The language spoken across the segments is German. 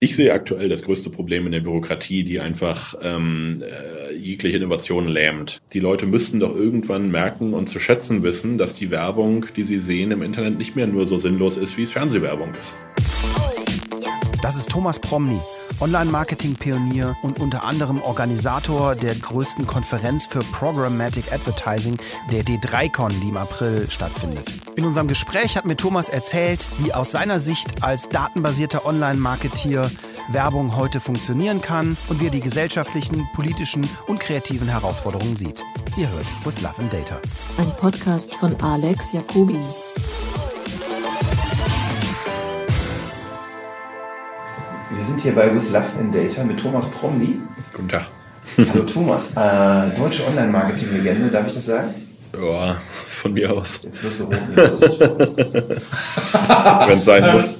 Ich sehe aktuell das größte Problem in der Bürokratie, die einfach ähm, äh, jegliche Innovation lähmt. Die Leute müssten doch irgendwann merken und zu schätzen wissen, dass die Werbung, die sie sehen im Internet, nicht mehr nur so sinnlos ist, wie es Fernsehwerbung ist. Das ist Thomas Promny, Online-Marketing-Pionier und unter anderem Organisator der größten Konferenz für Programmatic Advertising, der D3Con, die im April stattfindet. In unserem Gespräch hat mir Thomas erzählt, wie aus seiner Sicht als datenbasierter Online-Marketeer Werbung heute funktionieren kann und wie er die gesellschaftlichen, politischen und kreativen Herausforderungen sieht. Ihr hört With Love and Data. Ein Podcast von Alex Jacobi. Wir sind hier bei With Love and Data mit Thomas Promny. Guten Tag. Hallo Thomas, äh, deutsche Online-Marketing-Legende, darf ich das sagen? Ja, von mir aus. Jetzt wirst du rot. Wenn es sein muss.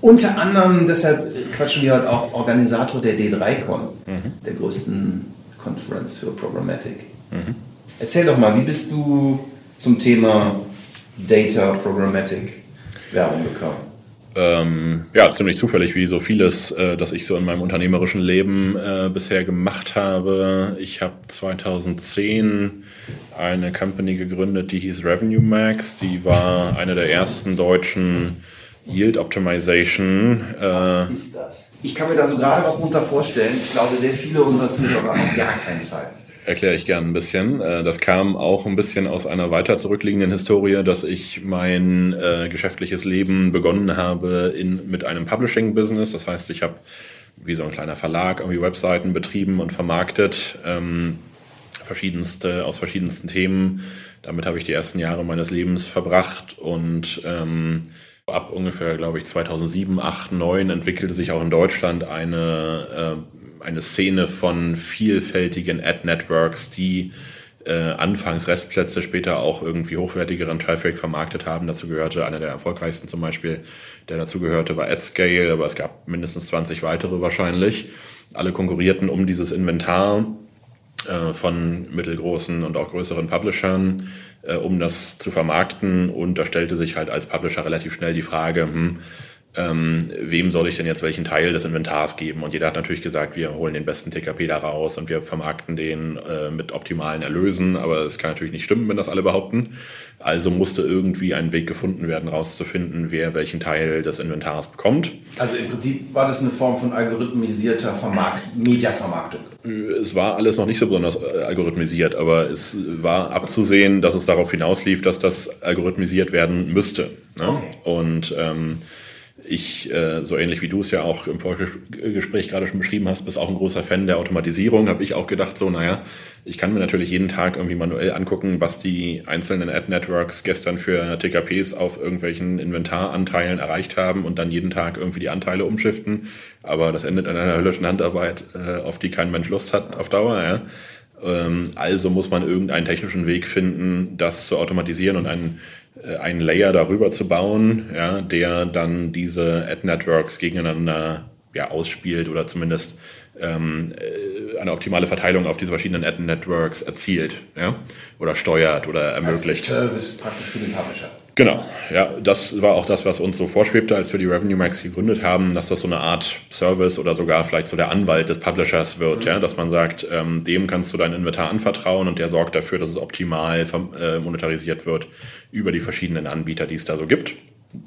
Unter anderem, deshalb quatschen wir heute auch Organisator der D3Con, mhm. der größten Conference für Programmatic. Mhm. Erzähl doch mal, wie bist du zum Thema Data Programmatic Werbung gekommen? Ähm, ja, ziemlich zufällig, wie so vieles, äh, das ich so in meinem unternehmerischen Leben äh, bisher gemacht habe. Ich habe 2010 eine Company gegründet, die hieß Revenue Max. Die war eine der ersten deutschen Yield Optimization. Äh, was ist das? Ich kann mir da so gerade was drunter vorstellen. Ich glaube, sehr viele unserer Zuhörer auf gar keinen Fall erkläre ich gern ein bisschen. Äh, das kam auch ein bisschen aus einer weiter zurückliegenden Historie, dass ich mein äh, geschäftliches Leben begonnen habe in, mit einem Publishing-Business. Das heißt, ich habe wie so ein kleiner Verlag irgendwie Webseiten betrieben und vermarktet, ähm, verschiedenste, aus verschiedensten Themen. Damit habe ich die ersten Jahre meines Lebens verbracht und ähm, ab ungefähr, glaube ich, 2007, 8, 9 entwickelte sich auch in Deutschland eine äh, eine Szene von vielfältigen Ad-Networks, die äh, anfangs Restplätze, später auch irgendwie hochwertigeren Traffic vermarktet haben. Dazu gehörte einer der erfolgreichsten zum Beispiel, der dazu gehörte, war AdScale, aber es gab mindestens 20 weitere wahrscheinlich. Alle konkurrierten um dieses Inventar äh, von mittelgroßen und auch größeren Publishern, äh, um das zu vermarkten. Und da stellte sich halt als Publisher relativ schnell die Frage, hm, ähm, wem soll ich denn jetzt welchen Teil des Inventars geben? Und jeder hat natürlich gesagt, wir holen den besten TKP da raus und wir vermarkten den äh, mit optimalen Erlösen, aber es kann natürlich nicht stimmen, wenn das alle behaupten. Also musste irgendwie ein Weg gefunden werden, rauszufinden, wer welchen Teil des Inventars bekommt. Also im Prinzip war das eine Form von algorithmisierter Vermarkt Mediavermarktung. Es war alles noch nicht so besonders äh, algorithmisiert, aber es war abzusehen, dass es darauf hinauslief, dass das algorithmisiert werden müsste. Ne? Okay. Und ähm, ich, äh, so ähnlich wie du es ja auch im Vorgespräch gerade schon beschrieben hast, bist auch ein großer Fan der Automatisierung, habe ich auch gedacht, so, naja, ich kann mir natürlich jeden Tag irgendwie manuell angucken, was die einzelnen Ad-Networks gestern für TKPs auf irgendwelchen Inventaranteilen erreicht haben und dann jeden Tag irgendwie die Anteile umschiften. Aber das endet in einer höllischen Handarbeit, äh, auf die kein Mensch Lust hat auf Dauer. Ja. Ähm, also muss man irgendeinen technischen Weg finden, das zu automatisieren und einen einen Layer darüber zu bauen, ja, der dann diese Ad-Networks gegeneinander ja, ausspielt oder zumindest ähm, äh, eine optimale Verteilung auf diese verschiedenen Ad-Networks erzielt ja, oder steuert oder ermöglicht. Als Service praktisch für den Publisher. Genau, ja, das war auch das, was uns so vorschwebte, als wir die Revenue Max gegründet haben, dass das so eine Art Service oder sogar vielleicht so der Anwalt des Publishers wird, mhm. ja, dass man sagt, ähm, dem kannst du dein Inventar anvertrauen und der sorgt dafür, dass es optimal äh, monetarisiert wird über die verschiedenen Anbieter, die es da so gibt.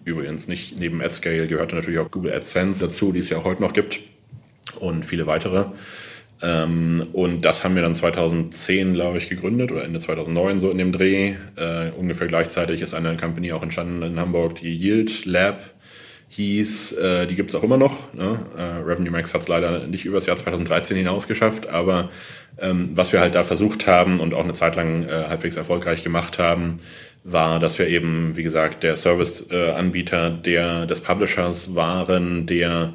Übrigens nicht neben AdScale gehörte natürlich auch Google AdSense dazu, die es ja heute noch gibt und viele weitere. Ähm, und das haben wir dann 2010, glaube ich, gegründet oder Ende 2009 so in dem Dreh. Äh, ungefähr gleichzeitig ist eine Company auch entstanden in Hamburg, die Yield Lab hieß. Äh, die gibt es auch immer noch. Ne? Äh, Revenue Max hat es leider nicht über das Jahr 2013 hinaus geschafft, aber ähm, was wir halt da versucht haben und auch eine Zeit lang äh, halbwegs erfolgreich gemacht haben, war, dass wir eben, wie gesagt, der Service-Anbieter der, des Publishers waren, der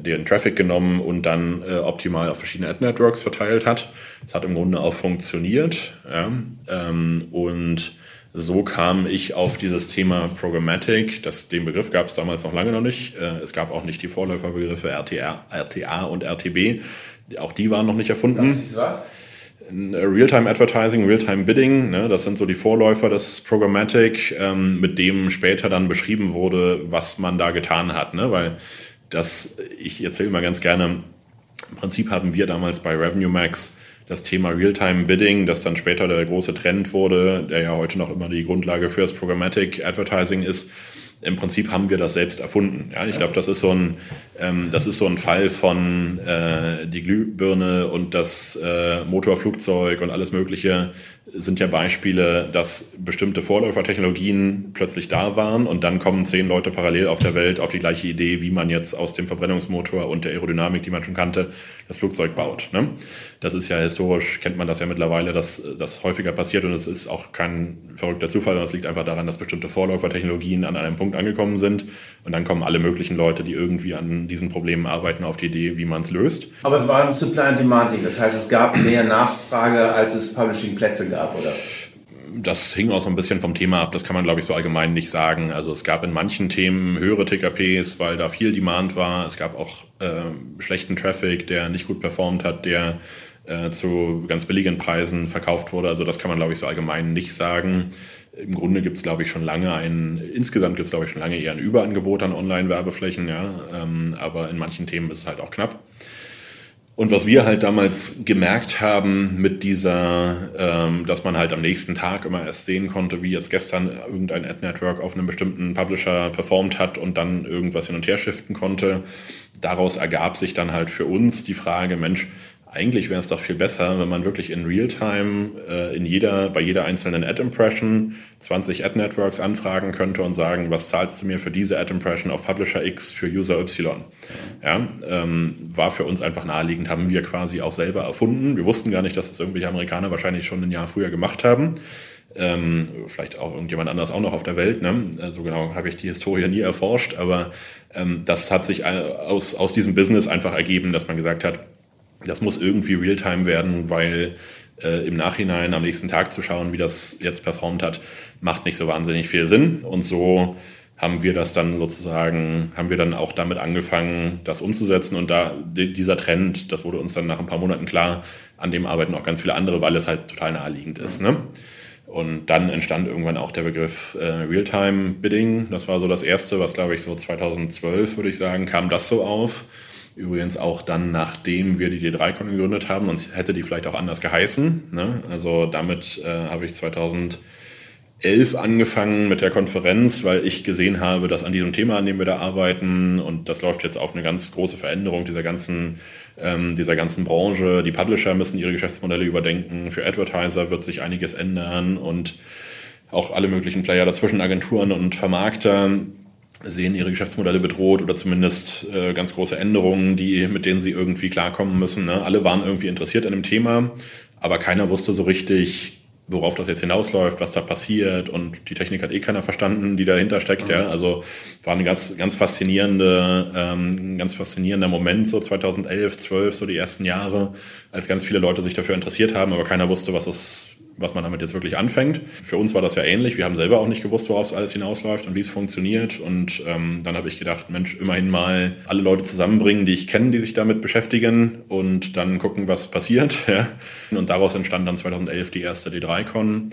den Traffic genommen und dann äh, optimal auf verschiedene Ad-Networks verteilt hat. Das hat im Grunde auch funktioniert. Ja? Ähm, und so kam ich auf dieses Thema Programmatic. Das, den Begriff gab es damals noch lange noch nicht. Äh, es gab auch nicht die Vorläuferbegriffe RTA, RTA und RTB. Auch die waren noch nicht erfunden. Das ist was? Real-Time Advertising, Real-Time Bidding, ne, das sind so die Vorläufer des Programmatic, ähm, mit dem später dann beschrieben wurde, was man da getan hat. Ne? Weil dass ich erzähle mal ganz gerne, im Prinzip haben wir damals bei Revenue Max das Thema Real-Time Bidding, das dann später der große Trend wurde, der ja heute noch immer die Grundlage fürs Programmatic Advertising ist, im Prinzip haben wir das selbst erfunden. Ja, ich glaube, das ist so ein, ähm, das ist so ein Fall von äh, die Glühbirne und das äh, Motorflugzeug und alles Mögliche sind ja Beispiele, dass bestimmte Vorläufertechnologien plötzlich da waren und dann kommen zehn Leute parallel auf der Welt auf die gleiche Idee, wie man jetzt aus dem Verbrennungsmotor und der Aerodynamik, die man schon kannte, das Flugzeug baut. Ne? Das ist ja historisch, kennt man das ja mittlerweile, dass das häufiger passiert und es ist auch kein verrückter Zufall, sondern es liegt einfach daran, dass bestimmte Vorläufertechnologien an einem Punkt angekommen sind und dann kommen alle möglichen Leute, die irgendwie an diesen Problemen arbeiten, auf die Idee, wie man es löst. Aber es war ein Supply and Demand das heißt, es gab mehr Nachfrage, als es Publishing-Plätze gab gab, oder? Das hing auch so ein bisschen vom Thema ab, das kann man, glaube ich, so allgemein nicht sagen. Also es gab in manchen Themen höhere TKPs, weil da viel Demand war. Es gab auch äh, schlechten Traffic, der nicht gut performt hat, der äh, zu ganz billigen Preisen verkauft wurde. Also das kann man, glaube ich, so allgemein nicht sagen. Im Grunde gibt es, glaube ich, schon lange ein, insgesamt gibt es, glaube ich, schon lange eher ein Überangebot an Online-Werbeflächen, ja. Ähm, aber in manchen Themen ist es halt auch knapp. Und was wir halt damals gemerkt haben mit dieser, ähm, dass man halt am nächsten Tag immer erst sehen konnte, wie jetzt gestern irgendein Ad-Network auf einem bestimmten Publisher performt hat und dann irgendwas hin und her shiften konnte. Daraus ergab sich dann halt für uns die Frage, Mensch, eigentlich wäre es doch viel besser, wenn man wirklich in Realtime äh, in jeder, bei jeder einzelnen Ad-Impression 20 Ad-Networks anfragen könnte und sagen, was zahlst du mir für diese Ad-Impression auf Publisher X für User Y? Ja, ähm, war für uns einfach naheliegend, haben wir quasi auch selber erfunden. Wir wussten gar nicht, dass das irgendwelche Amerikaner wahrscheinlich schon ein Jahr früher gemacht haben. Ähm, vielleicht auch irgendjemand anders auch noch auf der Welt. Ne? So also genau habe ich die Historie nie erforscht, aber ähm, das hat sich aus, aus diesem Business einfach ergeben, dass man gesagt hat, das muss irgendwie Realtime werden, weil äh, im Nachhinein am nächsten Tag zu schauen, wie das jetzt performt hat, macht nicht so wahnsinnig viel Sinn. Und so haben wir das dann sozusagen, haben wir dann auch damit angefangen, das umzusetzen. Und da dieser Trend, das wurde uns dann nach ein paar Monaten klar, an dem arbeiten auch ganz viele andere, weil es halt total naheliegend ist. Ne? Und dann entstand irgendwann auch der Begriff äh, Realtime Bidding. Das war so das erste, was glaube ich so 2012 würde ich sagen, kam das so auf. Übrigens auch dann, nachdem wir die D3Con gegründet haben, sonst hätte die vielleicht auch anders geheißen. Ne? Also damit äh, habe ich 2011 angefangen mit der Konferenz, weil ich gesehen habe, dass an diesem Thema, an dem wir da arbeiten, und das läuft jetzt auf eine ganz große Veränderung dieser ganzen, ähm, dieser ganzen Branche. Die Publisher müssen ihre Geschäftsmodelle überdenken. Für Advertiser wird sich einiges ändern und auch alle möglichen Player dazwischen, Agenturen und Vermarkter sehen ihre Geschäftsmodelle bedroht oder zumindest äh, ganz große Änderungen, die, mit denen sie irgendwie klarkommen müssen. Ne? Alle waren irgendwie interessiert an dem Thema, aber keiner wusste so richtig, worauf das jetzt hinausläuft, was da passiert und die Technik hat eh keiner verstanden, die dahinter steckt. Mhm. Ja, also war ein ganz, ganz faszinierende, ähm, ganz faszinierender Moment so 2011, 12, so die ersten Jahre, als ganz viele Leute sich dafür interessiert haben, aber keiner wusste, was es was man damit jetzt wirklich anfängt. Für uns war das ja ähnlich. Wir haben selber auch nicht gewusst, worauf es alles hinausläuft und wie es funktioniert. Und ähm, dann habe ich gedacht, Mensch, immerhin mal alle Leute zusammenbringen, die ich kenne, die sich damit beschäftigen und dann gucken, was passiert. Ja. Und daraus entstand dann 2011 die erste D3Con,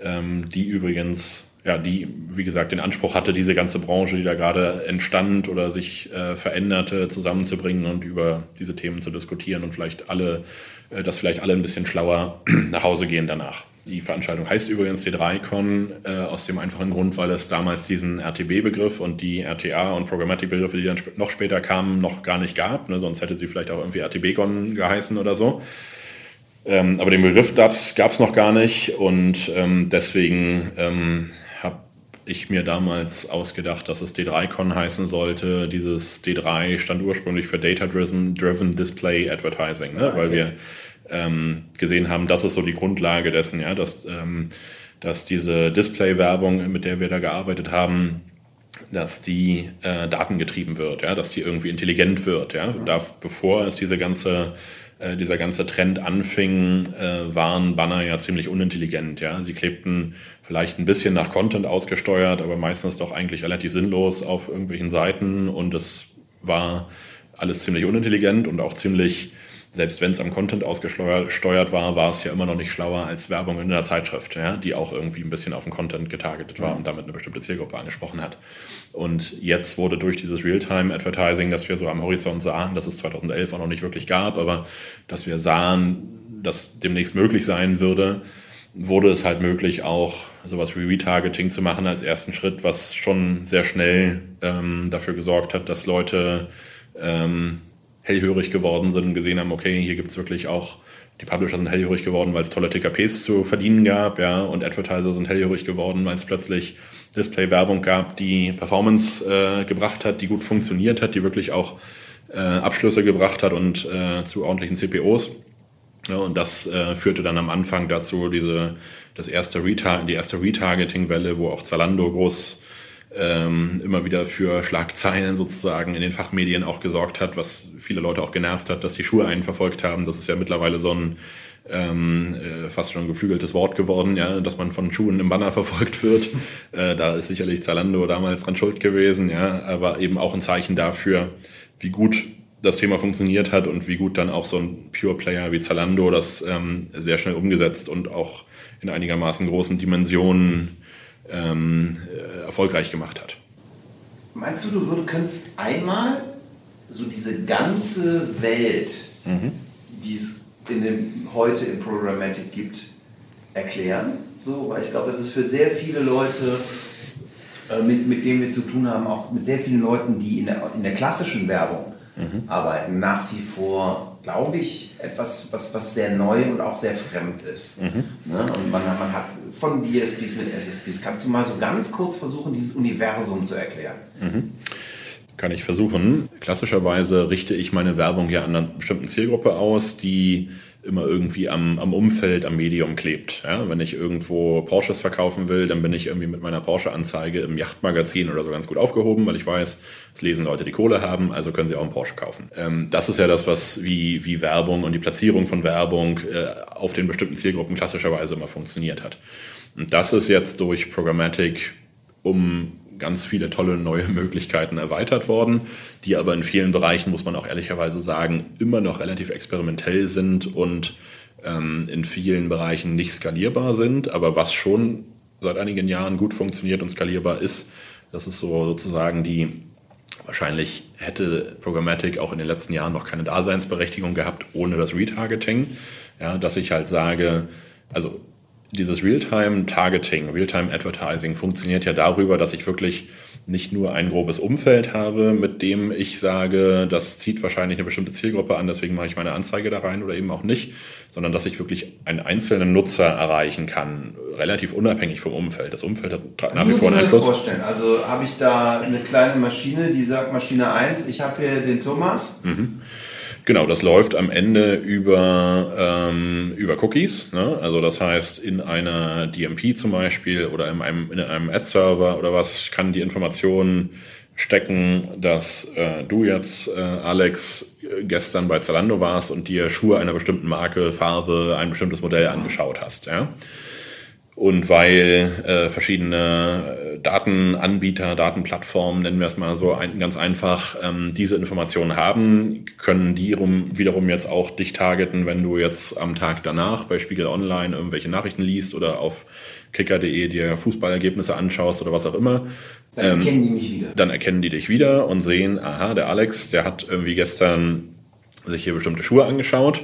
ähm, die übrigens ja, die, wie gesagt, den Anspruch hatte, diese ganze Branche, die da gerade entstand oder sich äh, veränderte, zusammenzubringen und über diese Themen zu diskutieren und vielleicht alle dass vielleicht alle ein bisschen schlauer nach Hause gehen danach. Die Veranstaltung heißt übrigens T3Con äh, aus dem einfachen Grund, weil es damals diesen RTB-Begriff und die RTA und Programmatic-Begriffe, die dann sp noch später kamen, noch gar nicht gab. Ne? Sonst hätte sie vielleicht auch irgendwie RTB-Con geheißen oder so. Ähm, aber den Begriff gab es noch gar nicht und ähm, deswegen ähm, ich mir damals ausgedacht, dass es D3Con heißen sollte. Dieses D3 stand ursprünglich für Data Driven Display Advertising, ne? okay. weil wir ähm, gesehen haben, das ist so die Grundlage dessen, ja, dass, ähm, dass diese Display-Werbung, mit der wir da gearbeitet haben, dass die äh, datengetrieben wird, ja, dass die irgendwie intelligent wird. Ja. Da, bevor es diese ganze, äh, dieser ganze Trend anfing, äh, waren Banner ja ziemlich unintelligent. Ja. Sie klebten vielleicht ein bisschen nach Content ausgesteuert, aber meistens doch eigentlich relativ sinnlos auf irgendwelchen Seiten und es war alles ziemlich unintelligent und auch ziemlich selbst wenn es am Content ausgesteuert war, war es ja immer noch nicht schlauer als Werbung in einer Zeitschrift, ja, die auch irgendwie ein bisschen auf den Content getargetet war und damit eine bestimmte Zielgruppe angesprochen hat. Und jetzt wurde durch dieses Realtime-Advertising, das wir so am Horizont sahen, das es 2011 auch noch nicht wirklich gab, aber dass wir sahen, dass demnächst möglich sein würde, wurde es halt möglich, auch sowas wie Retargeting zu machen als ersten Schritt, was schon sehr schnell ähm, dafür gesorgt hat, dass Leute ähm, hellhörig geworden sind und gesehen haben, okay, hier gibt es wirklich auch, die Publisher sind hellhörig geworden, weil es tolle TKPs zu verdienen gab, ja, und Advertiser sind hellhörig geworden, weil es plötzlich Display-Werbung gab, die Performance äh, gebracht hat, die gut funktioniert hat, die wirklich auch äh, Abschlüsse gebracht hat und äh, zu ordentlichen CPOs. Ja, und das äh, führte dann am Anfang dazu, diese, das erste die erste Retargeting-Welle, wo auch Zalando groß ähm, immer wieder für Schlagzeilen sozusagen in den Fachmedien auch gesorgt hat, was viele Leute auch genervt hat, dass die Schuhe einen verfolgt haben. Das ist ja mittlerweile so ein ähm, äh, fast schon geflügeltes Wort geworden, ja, dass man von Schuhen im Banner verfolgt wird. Äh, da ist sicherlich Zalando damals dran schuld gewesen, ja, aber eben auch ein Zeichen dafür, wie gut das Thema funktioniert hat und wie gut dann auch so ein Pure Player wie Zalando das ähm, sehr schnell umgesetzt und auch in einigermaßen großen Dimensionen ähm, äh, erfolgreich gemacht hat. Meinst du, du könntest einmal so diese ganze Welt, mhm. die es in dem, heute im Programmatic gibt, erklären? So, weil ich glaube, das ist für sehr viele Leute, äh, mit, mit denen wir zu tun haben, auch mit sehr vielen Leuten, die in der, in der klassischen Werbung mhm. arbeiten, nach wie vor, glaube ich, etwas, was, was sehr neu und auch sehr fremd ist. Mhm. Ne? Und man, man hat von DSPs mit SSPs, kannst du mal so ganz kurz versuchen, dieses Universum zu erklären? Mhm. Kann ich versuchen. Klassischerweise richte ich meine Werbung ja an einer bestimmten Zielgruppe aus, die immer irgendwie am, am Umfeld, am Medium klebt. Ja, wenn ich irgendwo Porsches verkaufen will, dann bin ich irgendwie mit meiner Porsche-Anzeige im Yachtmagazin oder so ganz gut aufgehoben, weil ich weiß, es lesen Leute, die Kohle haben, also können sie auch einen Porsche kaufen. Ähm, das ist ja das, was wie, wie Werbung und die Platzierung von Werbung äh, auf den bestimmten Zielgruppen klassischerweise immer funktioniert hat. Und das ist jetzt durch Programmatic um ganz viele tolle neue Möglichkeiten erweitert worden, die aber in vielen Bereichen, muss man auch ehrlicherweise sagen, immer noch relativ experimentell sind und ähm, in vielen Bereichen nicht skalierbar sind. Aber was schon seit einigen Jahren gut funktioniert und skalierbar ist, das ist so sozusagen die Wahrscheinlich hätte Programmatic auch in den letzten Jahren noch keine Daseinsberechtigung gehabt ohne das Retargeting. Ja, dass ich halt sage, also dieses Realtime-Targeting, Realtime-Advertising funktioniert ja darüber, dass ich wirklich nicht nur ein grobes Umfeld habe, mit dem ich sage, das zieht wahrscheinlich eine bestimmte Zielgruppe an, deswegen mache ich meine Anzeige da rein oder eben auch nicht, sondern dass ich wirklich einen einzelnen Nutzer erreichen kann, relativ unabhängig vom Umfeld. Das Umfeld hat nach wie vor einen Einfluss. Ich mir das vorstellen. Also habe ich da eine kleine Maschine, die sagt Maschine 1, ich habe hier den Thomas. Mhm. Genau, das läuft am Ende über, ähm, über Cookies. Ne? Also das heißt, in einer DMP zum Beispiel oder in einem, in einem Ad-Server oder was kann die Information stecken, dass äh, du jetzt, äh, Alex, gestern bei Zalando warst und dir Schuhe einer bestimmten Marke, Farbe, ein bestimmtes Modell angeschaut hast. Ja? Und weil äh, verschiedene äh, Datenanbieter, Datenplattformen, nennen wir es mal so ein, ganz einfach, ähm, diese Informationen haben, können die rum, wiederum jetzt auch dich targeten, wenn du jetzt am Tag danach bei Spiegel Online irgendwelche Nachrichten liest oder auf kicker.de dir Fußballergebnisse anschaust oder was auch immer. Dann ähm, erkennen die mich wieder. Dann erkennen die dich wieder und sehen, aha, der Alex, der hat irgendwie gestern sich hier bestimmte Schuhe angeschaut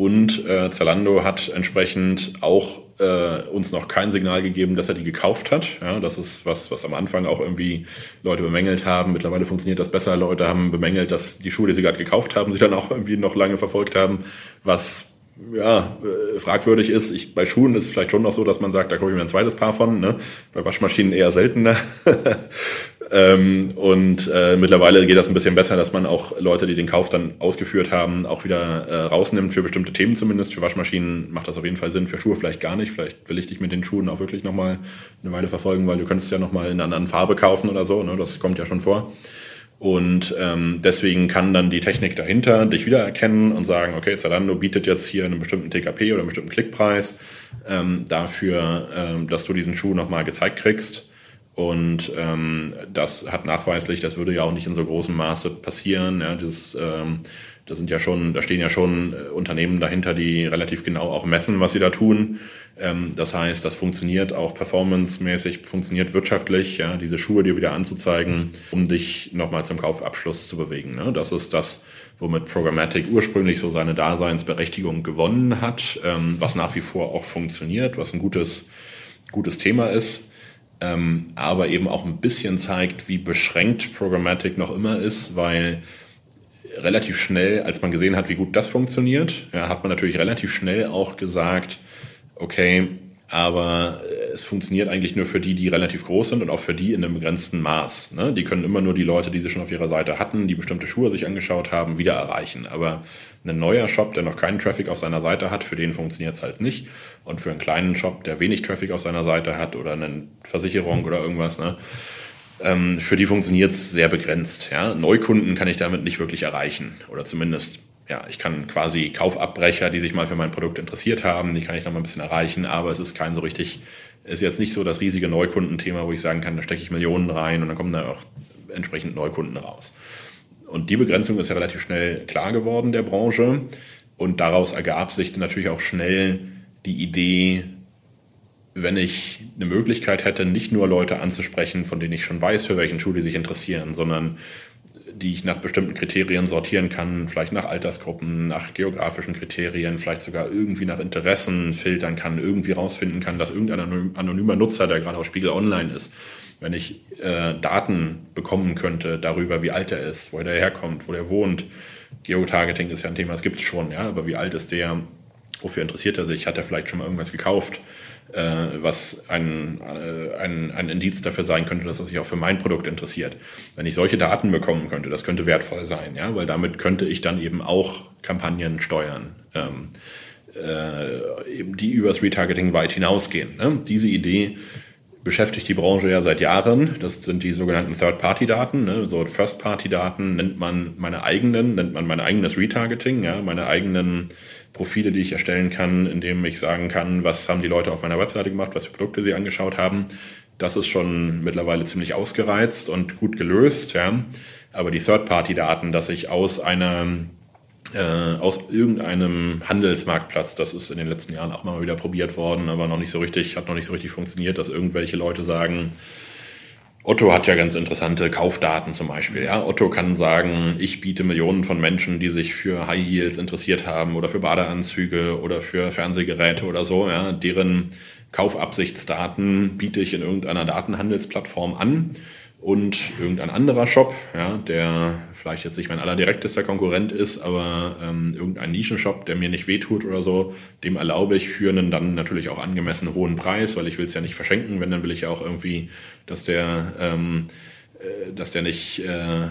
und äh, Zalando hat entsprechend auch äh, uns noch kein Signal gegeben, dass er die gekauft hat. Ja, das ist was, was am Anfang auch irgendwie Leute bemängelt haben. Mittlerweile funktioniert das besser. Leute haben bemängelt, dass die Schuhe, die sie gerade gekauft haben, sich dann auch irgendwie noch lange verfolgt haben, was ja, äh, fragwürdig ist. Ich, bei Schuhen ist es vielleicht schon noch so, dass man sagt, da kaufe ich mir ein zweites Paar von. Ne? Bei Waschmaschinen eher seltener. ähm, und äh, mittlerweile geht das ein bisschen besser, dass man auch Leute, die den Kauf dann ausgeführt haben, auch wieder äh, rausnimmt, für bestimmte Themen zumindest. Für Waschmaschinen macht das auf jeden Fall Sinn, für Schuhe vielleicht gar nicht. Vielleicht will ich dich mit den Schuhen auch wirklich nochmal eine Weile verfolgen, weil du könntest ja nochmal in einer anderen Farbe kaufen oder so. Ne? Das kommt ja schon vor. Und ähm, deswegen kann dann die Technik dahinter dich wiedererkennen und sagen, okay, Zalando bietet jetzt hier einen bestimmten TKP oder einen bestimmten Klickpreis ähm, dafür, ähm, dass du diesen Schuh nochmal gezeigt kriegst. Und ähm, das hat nachweislich, das würde ja auch nicht in so großem Maße passieren. Ja, das, ähm, da sind ja schon, da stehen ja schon äh, Unternehmen dahinter, die relativ genau auch messen, was sie da tun. Ähm, das heißt, das funktioniert auch performancemäßig, funktioniert wirtschaftlich, ja, diese Schuhe dir wieder anzuzeigen, um dich nochmal zum Kaufabschluss zu bewegen. Ne? Das ist das, womit Programmatic ursprünglich so seine Daseinsberechtigung gewonnen hat, ähm, was nach wie vor auch funktioniert, was ein gutes, gutes Thema ist ähm, aber eben auch ein bisschen zeigt, wie beschränkt Programmatic noch immer ist, weil relativ schnell, als man gesehen hat, wie gut das funktioniert, ja, hat man natürlich relativ schnell auch gesagt, okay, aber äh, es funktioniert eigentlich nur für die, die relativ groß sind und auch für die in einem begrenzten Maß. Ne? Die können immer nur die Leute, die sie schon auf ihrer Seite hatten, die bestimmte Schuhe sich angeschaut haben, wieder erreichen. Aber ein neuer Shop, der noch keinen Traffic auf seiner Seite hat, für den funktioniert es halt nicht. Und für einen kleinen Shop, der wenig Traffic auf seiner Seite hat oder eine Versicherung oder irgendwas, ne? Ähm, für die funktioniert es sehr begrenzt. Ja? Neukunden kann ich damit nicht wirklich erreichen oder zumindest ja, ich kann quasi Kaufabbrecher, die sich mal für mein Produkt interessiert haben, die kann ich noch mal ein bisschen erreichen, aber es ist kein so richtig, ist jetzt nicht so das riesige Neukundenthema, wo ich sagen kann, da stecke ich Millionen rein und dann kommen da auch entsprechend Neukunden raus. Und die Begrenzung ist ja relativ schnell klar geworden der Branche und daraus ergab sich natürlich auch schnell die Idee, wenn ich eine Möglichkeit hätte, nicht nur Leute anzusprechen, von denen ich schon weiß, für welchen Schuh die sich interessieren, sondern die ich nach bestimmten Kriterien sortieren kann, vielleicht nach Altersgruppen, nach geografischen Kriterien, vielleicht sogar irgendwie nach Interessen filtern kann, irgendwie rausfinden kann, dass irgendein anonymer Nutzer, der gerade auf Spiegel Online ist, wenn ich äh, Daten bekommen könnte darüber, wie alt er ist, wo er herkommt, wo er wohnt. Geotargeting ist ja ein Thema, das gibt es schon, ja, aber wie alt ist der, wofür interessiert er sich, hat er vielleicht schon mal irgendwas gekauft, was ein, äh, ein, ein Indiz dafür sein könnte, dass er sich auch für mein Produkt interessiert. Wenn ich solche Daten bekommen könnte, das könnte wertvoll sein, ja, weil damit könnte ich dann eben auch Kampagnen steuern, ähm, äh, die übers Retargeting weit hinausgehen. Ne? Diese Idee beschäftigt die Branche ja seit Jahren. Das sind die sogenannten Third-Party-Daten. Ne? So First-Party-Daten nennt man meine eigenen, nennt man mein eigenes Retargeting, ja, meine eigenen Profile, die ich erstellen kann, indem ich sagen kann, was haben die Leute auf meiner Webseite gemacht, was für Produkte sie angeschaut haben. Das ist schon mittlerweile ziemlich ausgereizt und gut gelöst. Ja. Aber die Third-Party-Daten, dass ich aus einer äh, aus irgendeinem Handelsmarktplatz, das ist in den letzten Jahren auch mal wieder probiert worden, aber noch nicht so richtig, hat noch nicht so richtig funktioniert, dass irgendwelche Leute sagen, Otto hat ja ganz interessante Kaufdaten zum Beispiel. Ja? Otto kann sagen, ich biete Millionen von Menschen, die sich für High Heels interessiert haben oder für Badeanzüge oder für Fernsehgeräte oder so, ja, deren Kaufabsichtsdaten biete ich in irgendeiner Datenhandelsplattform an und irgendein anderer Shop, ja, der vielleicht jetzt nicht mein allerdirektester Konkurrent ist, aber ähm, irgendein Nischenshop, der mir nicht wehtut oder so, dem erlaube ich für einen dann natürlich auch angemessen hohen Preis, weil ich will es ja nicht verschenken, wenn dann will ich ja auch irgendwie, dass der, ähm, äh, dass der nicht äh,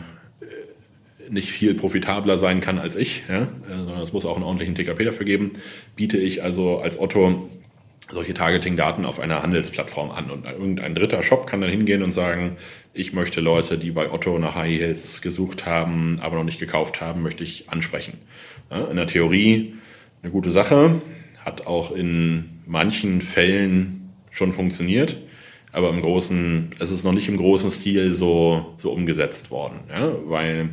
nicht viel profitabler sein kann als ich, ja, äh, sondern es muss auch einen ordentlichen TKP dafür geben, biete ich also als Otto solche Targeting-Daten auf einer Handelsplattform an. Und irgendein dritter Shop kann dann hingehen und sagen, ich möchte Leute, die bei Otto nach High Heels gesucht haben, aber noch nicht gekauft haben, möchte ich ansprechen. In der Theorie eine gute Sache, hat auch in manchen Fällen schon funktioniert, aber im großen, es ist noch nicht im großen Stil so, so umgesetzt worden, ja? weil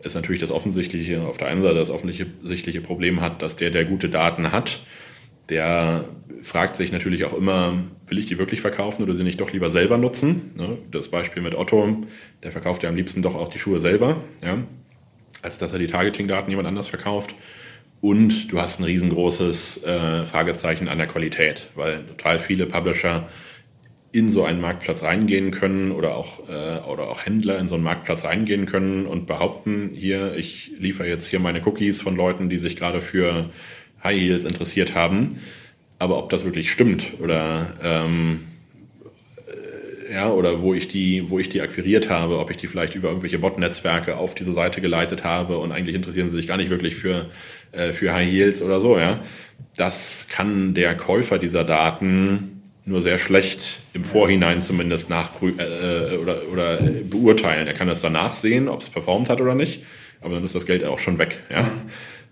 es natürlich das offensichtliche, auf der einen Seite das offensichtliche Problem hat, dass der, der gute Daten hat, der fragt sich natürlich auch immer, will ich die wirklich verkaufen oder sie nicht doch lieber selber nutzen? Ne? Das Beispiel mit Otto, der verkauft ja am liebsten doch auch die Schuhe selber, ja? als dass er die Targeting-Daten jemand anders verkauft. Und du hast ein riesengroßes äh, Fragezeichen an der Qualität, weil total viele Publisher in so einen Marktplatz reingehen können oder auch, äh, oder auch Händler in so einen Marktplatz reingehen können und behaupten, hier, ich liefere jetzt hier meine Cookies von Leuten, die sich gerade für High Heels interessiert haben. Aber ob das wirklich stimmt oder ähm, äh, ja, oder wo ich die, wo ich die akquiriert habe, ob ich die vielleicht über irgendwelche Bot-Netzwerke auf diese Seite geleitet habe und eigentlich interessieren sie sich gar nicht wirklich für, äh, für High Heels oder so, ja. Das kann der Käufer dieser Daten nur sehr schlecht im Vorhinein zumindest nachprü äh, oder, oder beurteilen. Er kann das danach sehen, ob es performt hat oder nicht, aber dann ist das Geld auch schon weg, ja.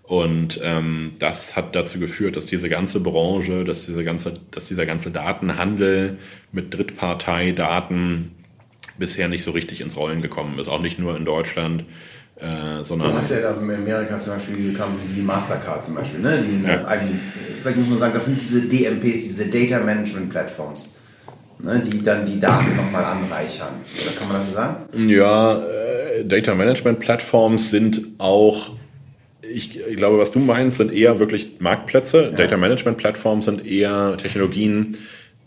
Und ähm, das hat dazu geführt, dass diese ganze Branche, dass, diese ganze, dass dieser ganze Datenhandel mit Drittparteidaten bisher nicht so richtig ins Rollen gekommen ist. Auch nicht nur in Deutschland, äh, sondern. Du hast ja da in Amerika zum Beispiel wie Mastercard zum Beispiel, ne? Die ja. eigenen, vielleicht muss man sagen, das sind diese DMPs, diese Data Management Platforms. Ne, die dann die Daten nochmal anreichern. Oder kann man das so sagen? Ja, äh, Data Management Plattforms sind auch ich, ich, glaube, was du meinst, sind eher wirklich Marktplätze. Ja. Data Management Plattformen sind eher Technologien,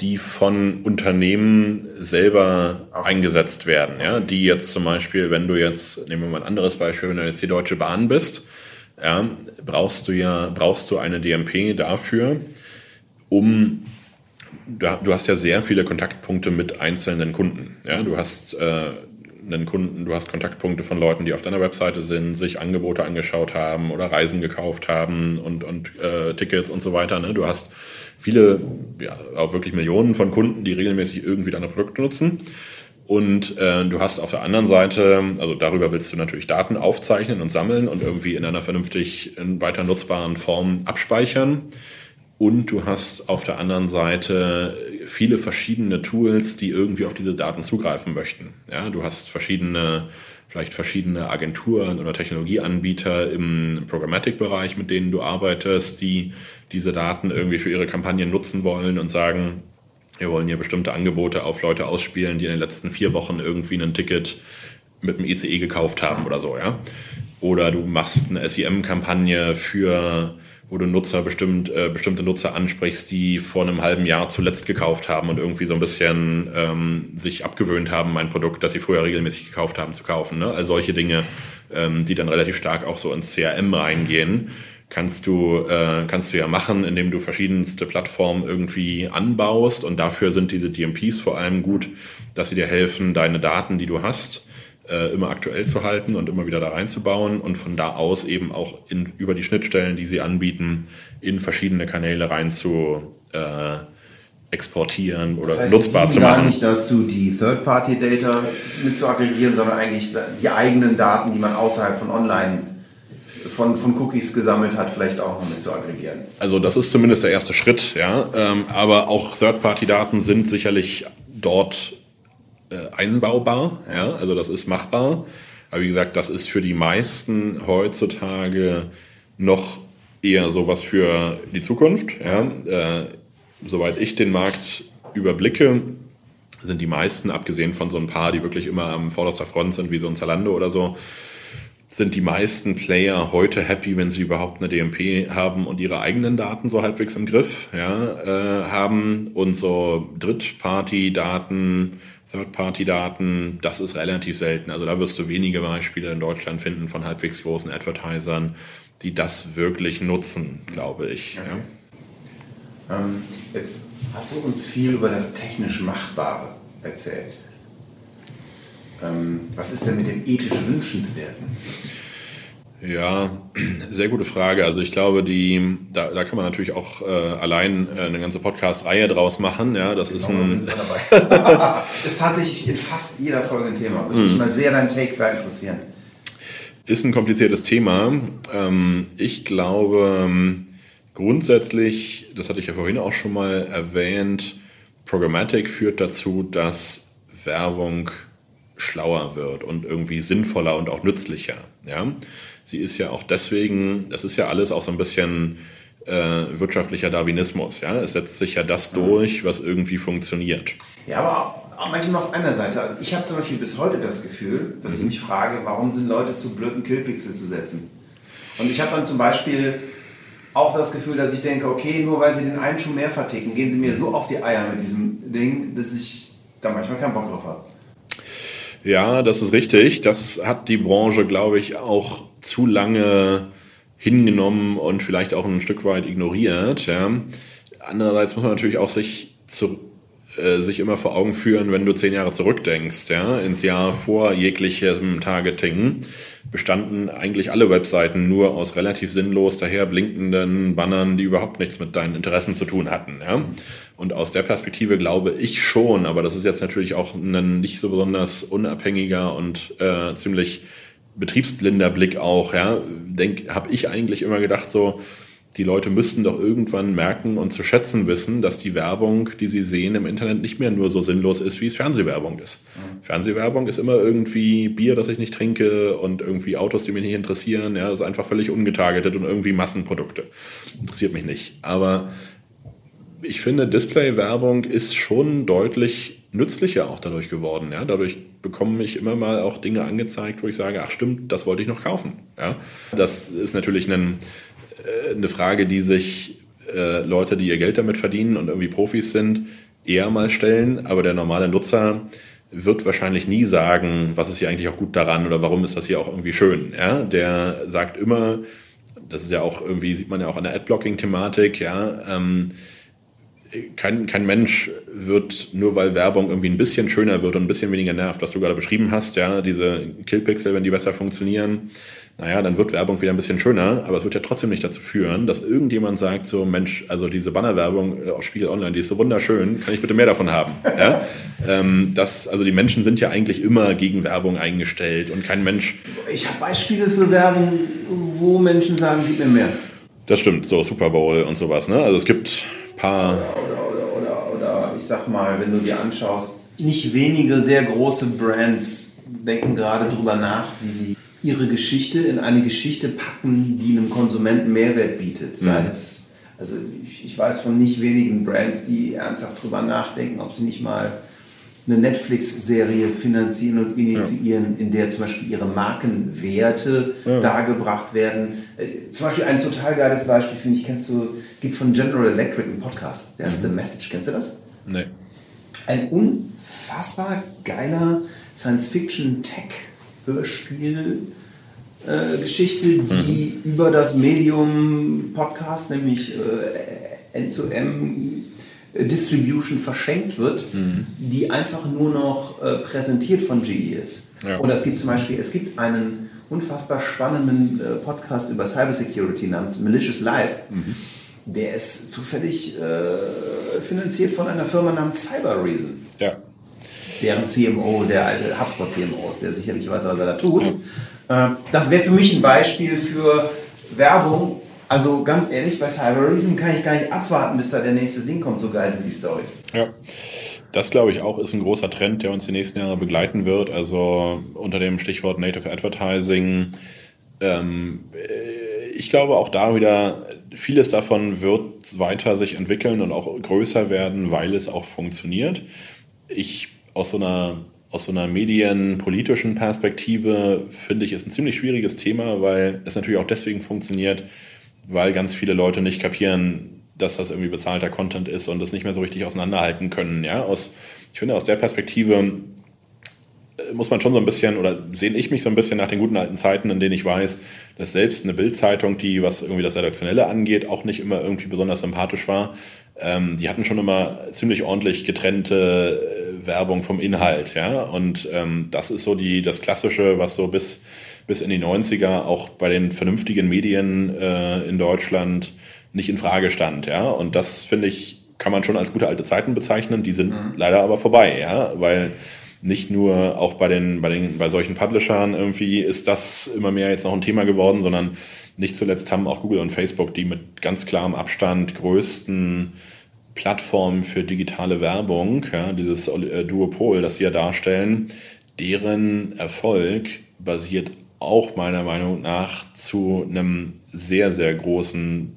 die von Unternehmen selber okay. eingesetzt werden. Ja? Die jetzt zum Beispiel, wenn du jetzt, nehmen wir mal ein anderes Beispiel, wenn du jetzt die Deutsche Bahn bist, ja, brauchst du ja, brauchst du eine DMP dafür, um du hast ja sehr viele Kontaktpunkte mit einzelnen Kunden. Ja, du hast äh, einen Kunden, du hast Kontaktpunkte von Leuten, die auf deiner Webseite sind, sich Angebote angeschaut haben oder Reisen gekauft haben und, und äh, Tickets und so weiter. Ne? Du hast viele, ja, auch wirklich Millionen von Kunden, die regelmäßig irgendwie deine Produkte nutzen. Und äh, du hast auf der anderen Seite, also darüber willst du natürlich Daten aufzeichnen und sammeln und irgendwie in einer vernünftig in weiter nutzbaren Form abspeichern. Und du hast auf der anderen Seite viele verschiedene Tools, die irgendwie auf diese Daten zugreifen möchten. Ja, du hast verschiedene, vielleicht verschiedene Agenturen oder Technologieanbieter im Programmatic-Bereich, mit denen du arbeitest, die diese Daten irgendwie für ihre Kampagnen nutzen wollen und sagen, wir wollen hier bestimmte Angebote auf Leute ausspielen, die in den letzten vier Wochen irgendwie ein Ticket mit dem ICE gekauft haben oder so, ja. Oder du machst eine SEM-Kampagne für wo du Nutzer bestimmt, äh, bestimmte Nutzer ansprichst, die vor einem halben Jahr zuletzt gekauft haben und irgendwie so ein bisschen ähm, sich abgewöhnt haben, ein Produkt, das sie vorher regelmäßig gekauft haben, zu kaufen. Ne? Also solche Dinge, ähm, die dann relativ stark auch so ins CRM reingehen, kannst du, äh, kannst du ja machen, indem du verschiedenste Plattformen irgendwie anbaust und dafür sind diese DMPs vor allem gut, dass sie dir helfen, deine Daten, die du hast, äh, immer aktuell zu halten und immer wieder da reinzubauen und von da aus eben auch in, über die Schnittstellen, die sie anbieten, in verschiedene Kanäle rein zu äh, exportieren oder das heißt, nutzbar zu machen. gar nicht dazu, die Third-Party-Data mit zu aggregieren, sondern eigentlich die eigenen Daten, die man außerhalb von Online von, von Cookies gesammelt hat, vielleicht auch noch mit zu aggregieren. Also das ist zumindest der erste Schritt, ja. Ähm, aber auch Third-Party-Daten sind sicherlich dort äh, einbaubar, ja, also das ist machbar. Aber wie gesagt, das ist für die meisten heutzutage noch eher sowas für die Zukunft. Ja. Äh, soweit ich den Markt überblicke, sind die meisten, abgesehen von so ein paar, die wirklich immer am vorderster Front sind, wie so ein Zalando oder so, sind die meisten Player heute happy, wenn sie überhaupt eine DMP haben und ihre eigenen Daten so halbwegs im Griff ja, äh, haben und so Drittparty-Daten Third-Party-Daten, das ist relativ selten. Also da wirst du wenige Beispiele in Deutschland finden von halbwegs großen Advertisern, die das wirklich nutzen, glaube ich. Okay. Ja. Ähm, jetzt hast du uns viel über das technisch Machbare erzählt. Ähm, was ist denn mit dem ethisch Wünschenswerten? Ja, sehr gute Frage. Also ich glaube, die, da, da kann man natürlich auch äh, allein äh, eine ganze Podcast-Reihe draus machen. Ja, das ist genau, ein. ist tatsächlich in fast jeder Folge ein Thema. Würde mich mm. mal sehr dein Take da interessieren. Ist ein kompliziertes Thema. Ähm, ich glaube ähm, grundsätzlich, das hatte ich ja vorhin auch schon mal erwähnt, Programmatic führt dazu, dass Werbung schlauer wird und irgendwie sinnvoller und auch nützlicher. Ja? Sie ist ja auch deswegen, das ist ja alles auch so ein bisschen äh, wirtschaftlicher Darwinismus. Ja? Es setzt sich ja das durch, was irgendwie funktioniert. Ja, aber auch, auch manchmal auf einer Seite. Also ich habe zum Beispiel bis heute das Gefühl, dass mhm. ich mich frage, warum sind Leute zu blöd, einen Killpixel zu setzen? Und ich habe dann zum Beispiel auch das Gefühl, dass ich denke, okay, nur weil sie den einen Schuh mehr verticken, gehen sie mir so auf die Eier mit diesem Ding, dass ich da manchmal keinen Bock drauf habe. Ja, das ist richtig. Das hat die Branche, glaube ich, auch zu lange hingenommen und vielleicht auch ein Stück weit ignoriert. Ja. Andererseits muss man natürlich auch sich, zu, äh, sich immer vor Augen führen, wenn du zehn Jahre zurückdenkst, ja, ins Jahr vor jeglichem Targeting, bestanden eigentlich alle Webseiten nur aus relativ sinnlos daher blinkenden Bannern, die überhaupt nichts mit deinen Interessen zu tun hatten. Ja? Und aus der Perspektive glaube ich schon, aber das ist jetzt natürlich auch ein nicht so besonders unabhängiger und äh, ziemlich betriebsblinder Blick auch, ja, habe ich eigentlich immer gedacht, so, die Leute müssten doch irgendwann merken und zu schätzen wissen, dass die Werbung, die sie sehen im Internet, nicht mehr nur so sinnlos ist, wie es Fernsehwerbung ist. Mhm. Fernsehwerbung ist immer irgendwie Bier, das ich nicht trinke und irgendwie Autos, die mich nicht interessieren. Ja, das ist einfach völlig ungetargetet und irgendwie Massenprodukte. Interessiert mich nicht. Aber ich finde, Display-Werbung ist schon deutlich nützlicher auch dadurch geworden. Ja? Dadurch bekomme ich immer mal auch Dinge angezeigt, wo ich sage, ach stimmt, das wollte ich noch kaufen. Ja? Das ist natürlich ein äh, eine Frage, die sich äh, Leute, die ihr Geld damit verdienen und irgendwie Profis sind, eher mal stellen. Aber der normale Nutzer wird wahrscheinlich nie sagen, was ist hier eigentlich auch gut daran oder warum ist das hier auch irgendwie schön. Ja? Der sagt immer, das ist ja auch irgendwie, sieht man ja auch an der Adblocking-Thematik, ja, ähm, kein, kein Mensch wird, nur weil Werbung irgendwie ein bisschen schöner wird und ein bisschen weniger nervt, was du gerade beschrieben hast, ja, diese Killpixel, wenn die besser funktionieren, naja, dann wird Werbung wieder ein bisschen schöner, aber es wird ja trotzdem nicht dazu führen, dass irgendjemand sagt, so Mensch, also diese Bannerwerbung äh, auf Spiegel Online, die ist so wunderschön, kann ich bitte mehr davon haben? Ja? ähm, das, also die Menschen sind ja eigentlich immer gegen Werbung eingestellt und kein Mensch... Ich habe Beispiele für Werbung, wo Menschen sagen, gib mir mehr. Das stimmt, so Super Bowl und sowas. Ne? Also es gibt ein paar... Oder, oder, oder, oder, ich sag mal, wenn du dir anschaust, nicht wenige sehr große Brands denken gerade drüber nach, wie sie ihre Geschichte in eine Geschichte packen, die einem Konsumenten Mehrwert bietet. Sei mhm. es, also ich, ich, weiß von nicht wenigen Brands, die ernsthaft drüber nachdenken, ob sie nicht mal eine Netflix-Serie finanzieren und initiieren, ja. in der zum Beispiel ihre Markenwerte ja. dargebracht werden. Äh, zum Beispiel ein total geiles Beispiel, finde ich, kennst du, es gibt von General Electric einen Podcast, der ist mhm. The Message, kennst du das? Nee. Ein unfassbar geiler Science-Fiction-Tech- Hörspielgeschichte, äh, die mhm. über das Medium Podcast, nämlich äh, N2M Distribution verschenkt wird, mhm. die einfach nur noch äh, präsentiert von GE ist. Ja. Und es gibt zum Beispiel, es gibt einen unfassbar spannenden äh, Podcast über Cybersecurity namens Malicious Life. Mhm. Der ist zufällig äh, finanziert von einer Firma namens Cyber Reason. Ja deren CMO, der alte HubSpot-CMO ist, der sicherlich weiß, was er da tut. Ja. Äh, das wäre für mich ein Beispiel für Werbung. Also ganz ehrlich, bei Cyber Reason kann ich gar nicht abwarten, bis da der nächste Ding kommt, so geil sind die Stories. Ja. Das, glaube ich, auch ist ein großer Trend, der uns die nächsten Jahre begleiten wird. Also unter dem Stichwort Native Advertising. Ähm, äh, ich glaube auch da wieder, vieles davon wird weiter sich entwickeln und auch größer werden, weil es auch funktioniert. Ich aus so einer aus so einer medienpolitischen Perspektive finde ich, ist ein ziemlich schwieriges Thema, weil es natürlich auch deswegen funktioniert, weil ganz viele Leute nicht kapieren, dass das irgendwie bezahlter Content ist und das nicht mehr so richtig auseinanderhalten können. Ja? Aus, ich finde, aus der Perspektive äh, muss man schon so ein bisschen, oder sehne ich mich so ein bisschen nach den guten alten Zeiten, in denen ich weiß, dass selbst eine Bildzeitung, die, was irgendwie das Redaktionelle angeht, auch nicht immer irgendwie besonders sympathisch war, ähm, die hatten schon immer ziemlich ordentlich getrennte äh, Werbung vom Inhalt, ja. Und ähm, das ist so die, das Klassische, was so bis, bis in die 90er auch bei den vernünftigen Medien äh, in Deutschland nicht in Frage stand, ja. Und das finde ich, kann man schon als gute alte Zeiten bezeichnen, die sind mhm. leider aber vorbei, ja, weil nicht nur auch bei den, bei den, bei solchen Publishern irgendwie ist das immer mehr jetzt noch ein Thema geworden, sondern nicht zuletzt haben auch Google und Facebook die mit ganz klarem Abstand größten Plattformen für digitale Werbung, ja, dieses äh, Duopol, das sie ja darstellen, deren Erfolg basiert auch meiner Meinung nach zu einem sehr, sehr großen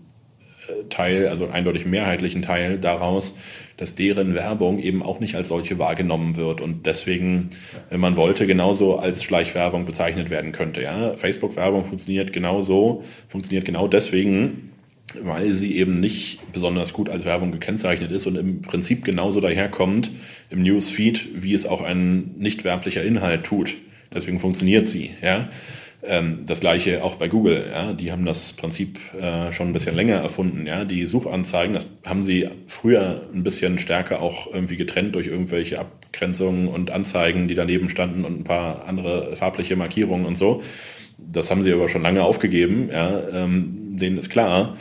Teil, also eindeutig mehrheitlichen Teil daraus, dass deren Werbung eben auch nicht als solche wahrgenommen wird und deswegen, wenn man wollte, genauso als Schleichwerbung bezeichnet werden könnte. Ja? Facebook-Werbung funktioniert genauso, funktioniert genau deswegen, weil sie eben nicht besonders gut als Werbung gekennzeichnet ist und im Prinzip genauso daherkommt im Newsfeed, wie es auch ein nicht werblicher Inhalt tut. Deswegen funktioniert sie. Ja? Ähm, das gleiche auch bei Google. Ja? Die haben das Prinzip äh, schon ein bisschen länger erfunden. Ja? Die Suchanzeigen, das haben sie früher ein bisschen stärker auch irgendwie getrennt durch irgendwelche Abgrenzungen und Anzeigen, die daneben standen und ein paar andere farbliche Markierungen und so. Das haben sie aber schon lange aufgegeben. Ja? Ähm, denen ist klar,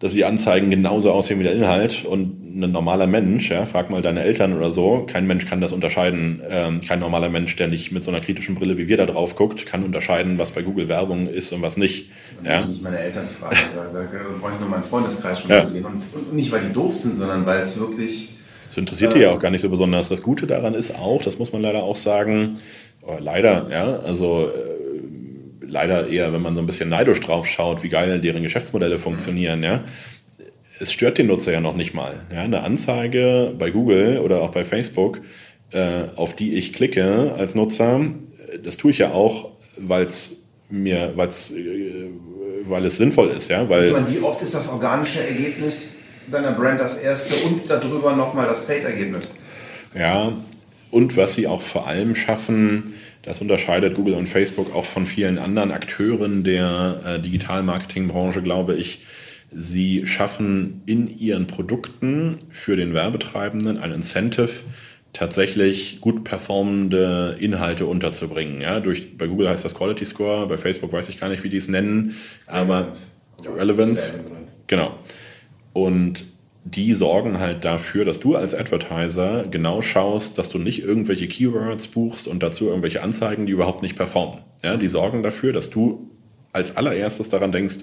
dass die Anzeigen genauso aussehen wie der Inhalt und ein normaler Mensch, ja, frag mal deine Eltern oder so, kein Mensch kann das unterscheiden. Ähm, kein normaler Mensch, der nicht mit so einer kritischen Brille wie wir da drauf guckt, kann unterscheiden, was bei Google Werbung ist und was nicht. Dann ja. muss ich meine Eltern fragen, da, brauche ich nur meinen Freundeskreis schon ja. gehen. Und, und, nicht, weil die doof sind, sondern weil es wirklich. Das interessiert äh, die ja auch gar nicht so besonders. Das Gute daran ist auch, das muss man leider auch sagen, oh, leider, ja, also äh, leider eher, wenn man so ein bisschen neidisch drauf schaut, wie geil deren Geschäftsmodelle funktionieren, ja es stört den Nutzer ja noch nicht mal. Ja, eine Anzeige bei Google oder auch bei Facebook, äh, auf die ich klicke als Nutzer, das tue ich ja auch, weil es mir, weil's, äh, weil es sinnvoll ist. Ja? Weil, meine, wie oft ist das organische Ergebnis deiner Brand das erste und darüber nochmal das Paid-Ergebnis? Ja, und was sie auch vor allem schaffen, das unterscheidet Google und Facebook auch von vielen anderen Akteuren der äh, Digital-Marketing-Branche, glaube ich, Sie schaffen in ihren Produkten für den Werbetreibenden ein Incentive, tatsächlich gut performende Inhalte unterzubringen. Ja, durch, bei Google heißt das Quality Score, bei Facebook weiß ich gar nicht, wie die es nennen, aber Relevance. Genau. Und die sorgen halt dafür, dass du als Advertiser genau schaust, dass du nicht irgendwelche Keywords buchst und dazu irgendwelche Anzeigen, die überhaupt nicht performen. Ja, die sorgen dafür, dass du als allererstes daran denkst,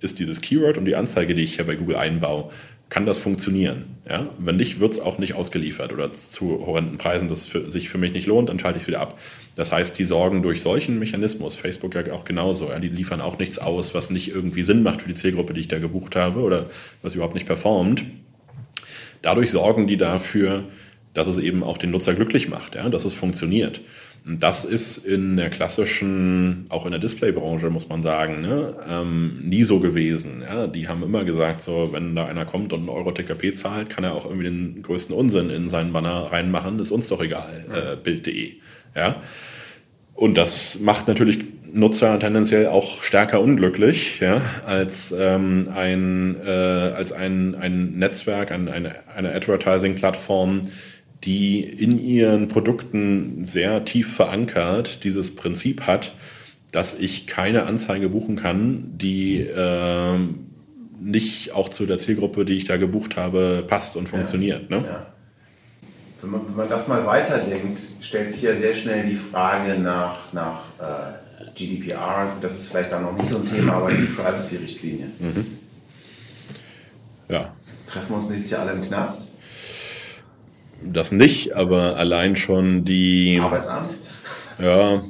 ist dieses Keyword und die Anzeige, die ich hier bei Google einbaue, kann das funktionieren? Ja? Wenn nicht, wird es auch nicht ausgeliefert oder zu horrenden Preisen, das für, sich für mich nicht lohnt, dann schalte ich es wieder ab. Das heißt, die sorgen durch solchen Mechanismus, Facebook ja auch genauso, ja, die liefern auch nichts aus, was nicht irgendwie Sinn macht für die Zielgruppe, die ich da gebucht habe oder was überhaupt nicht performt. Dadurch sorgen die dafür, dass es eben auch den Nutzer glücklich macht, ja, dass es funktioniert. Das ist in der klassischen, auch in der Displaybranche, muss man sagen, ne, ähm, nie so gewesen. Ja? Die haben immer gesagt, so, wenn da einer kommt und einen Euro TKP zahlt, kann er auch irgendwie den größten Unsinn in seinen Banner reinmachen, ist uns doch egal, äh, Bild.de. Ja? Und das macht natürlich Nutzer tendenziell auch stärker unglücklich, ja, als ähm, ein, äh, als ein, ein Netzwerk, ein, eine, eine Advertising-Plattform, die in ihren Produkten sehr tief verankert dieses Prinzip hat, dass ich keine Anzeige buchen kann, die äh, nicht auch zu der Zielgruppe, die ich da gebucht habe, passt und funktioniert. Ja, ne? ja. Wenn, man, wenn man das mal weiterdenkt, stellt sich ja sehr schnell die Frage nach, nach äh, GDPR, das ist vielleicht dann noch nicht so ein Thema, aber die Privacy-Richtlinie. Mhm. Ja. Treffen wir uns nächstes Jahr alle im Knast? das nicht, aber allein schon die. Arbeitsamt? Ja.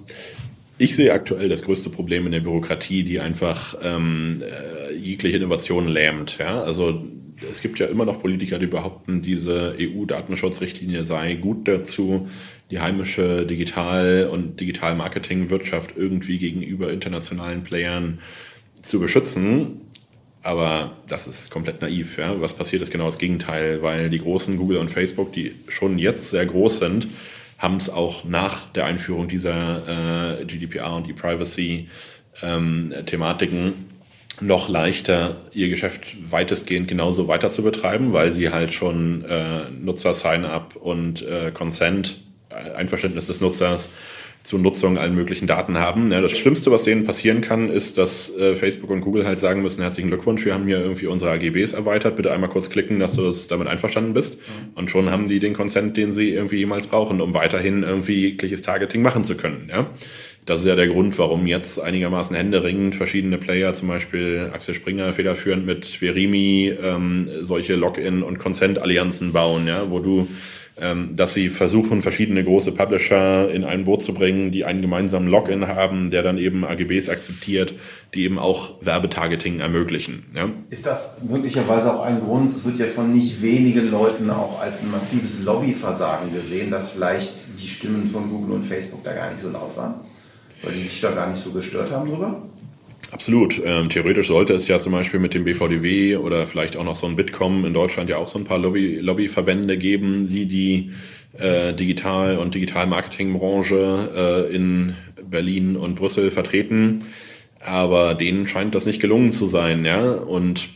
Ich sehe aktuell das größte Problem in der Bürokratie, die einfach ähm, äh, jegliche Innovation lähmt. Ja? Also es gibt ja immer noch Politiker, die behaupten, diese EU-Datenschutzrichtlinie sei gut dazu, die heimische Digital- und Digital-Marketing-Wirtschaft irgendwie gegenüber internationalen Playern zu beschützen. Aber das ist komplett naiv. Ja? Was passiert ist genau das Gegenteil, weil die großen Google und Facebook, die schon jetzt sehr groß sind, haben es auch nach der Einführung dieser äh, GDPR und die Privacy-Thematiken ähm, noch leichter, ihr Geschäft weitestgehend genauso weiter zu betreiben, weil sie halt schon äh, Nutzer-Sign-up und äh, Consent, äh, Einverständnis des Nutzers, zur Nutzung allen möglichen Daten haben. Ja, das Schlimmste, was denen passieren kann, ist, dass äh, Facebook und Google halt sagen müssen, herzlichen Glückwunsch, wir haben hier irgendwie unsere AGBs erweitert, bitte einmal kurz klicken, dass du das damit einverstanden bist. Mhm. Und schon haben die den Consent, den sie irgendwie jemals brauchen, um weiterhin irgendwie jegliches Targeting machen zu können. Ja? Das ist ja der Grund, warum jetzt einigermaßen händeringend verschiedene Player, zum Beispiel Axel Springer federführend mit Verimi, ähm, solche Login- und Consent-Allianzen bauen, ja, wo du ähm, dass sie versuchen, verschiedene große Publisher in ein Boot zu bringen, die einen gemeinsamen Login haben, der dann eben AGBs akzeptiert, die eben auch Werbetargeting ermöglichen. Ja? Ist das möglicherweise auch ein Grund, es wird ja von nicht wenigen Leuten auch als ein massives Lobbyversagen gesehen, dass vielleicht die Stimmen von Google und Facebook da gar nicht so laut waren? Weil die sich da gar nicht so gestört haben drüber? Absolut. Ähm, theoretisch sollte es ja zum Beispiel mit dem BVDW oder vielleicht auch noch so ein Bitkom in Deutschland ja auch so ein paar Lobby, Lobbyverbände geben, die die äh, Digital- und Digital-Marketing-Branche äh, in Berlin und Brüssel vertreten. Aber denen scheint das nicht gelungen zu sein. Ja? Und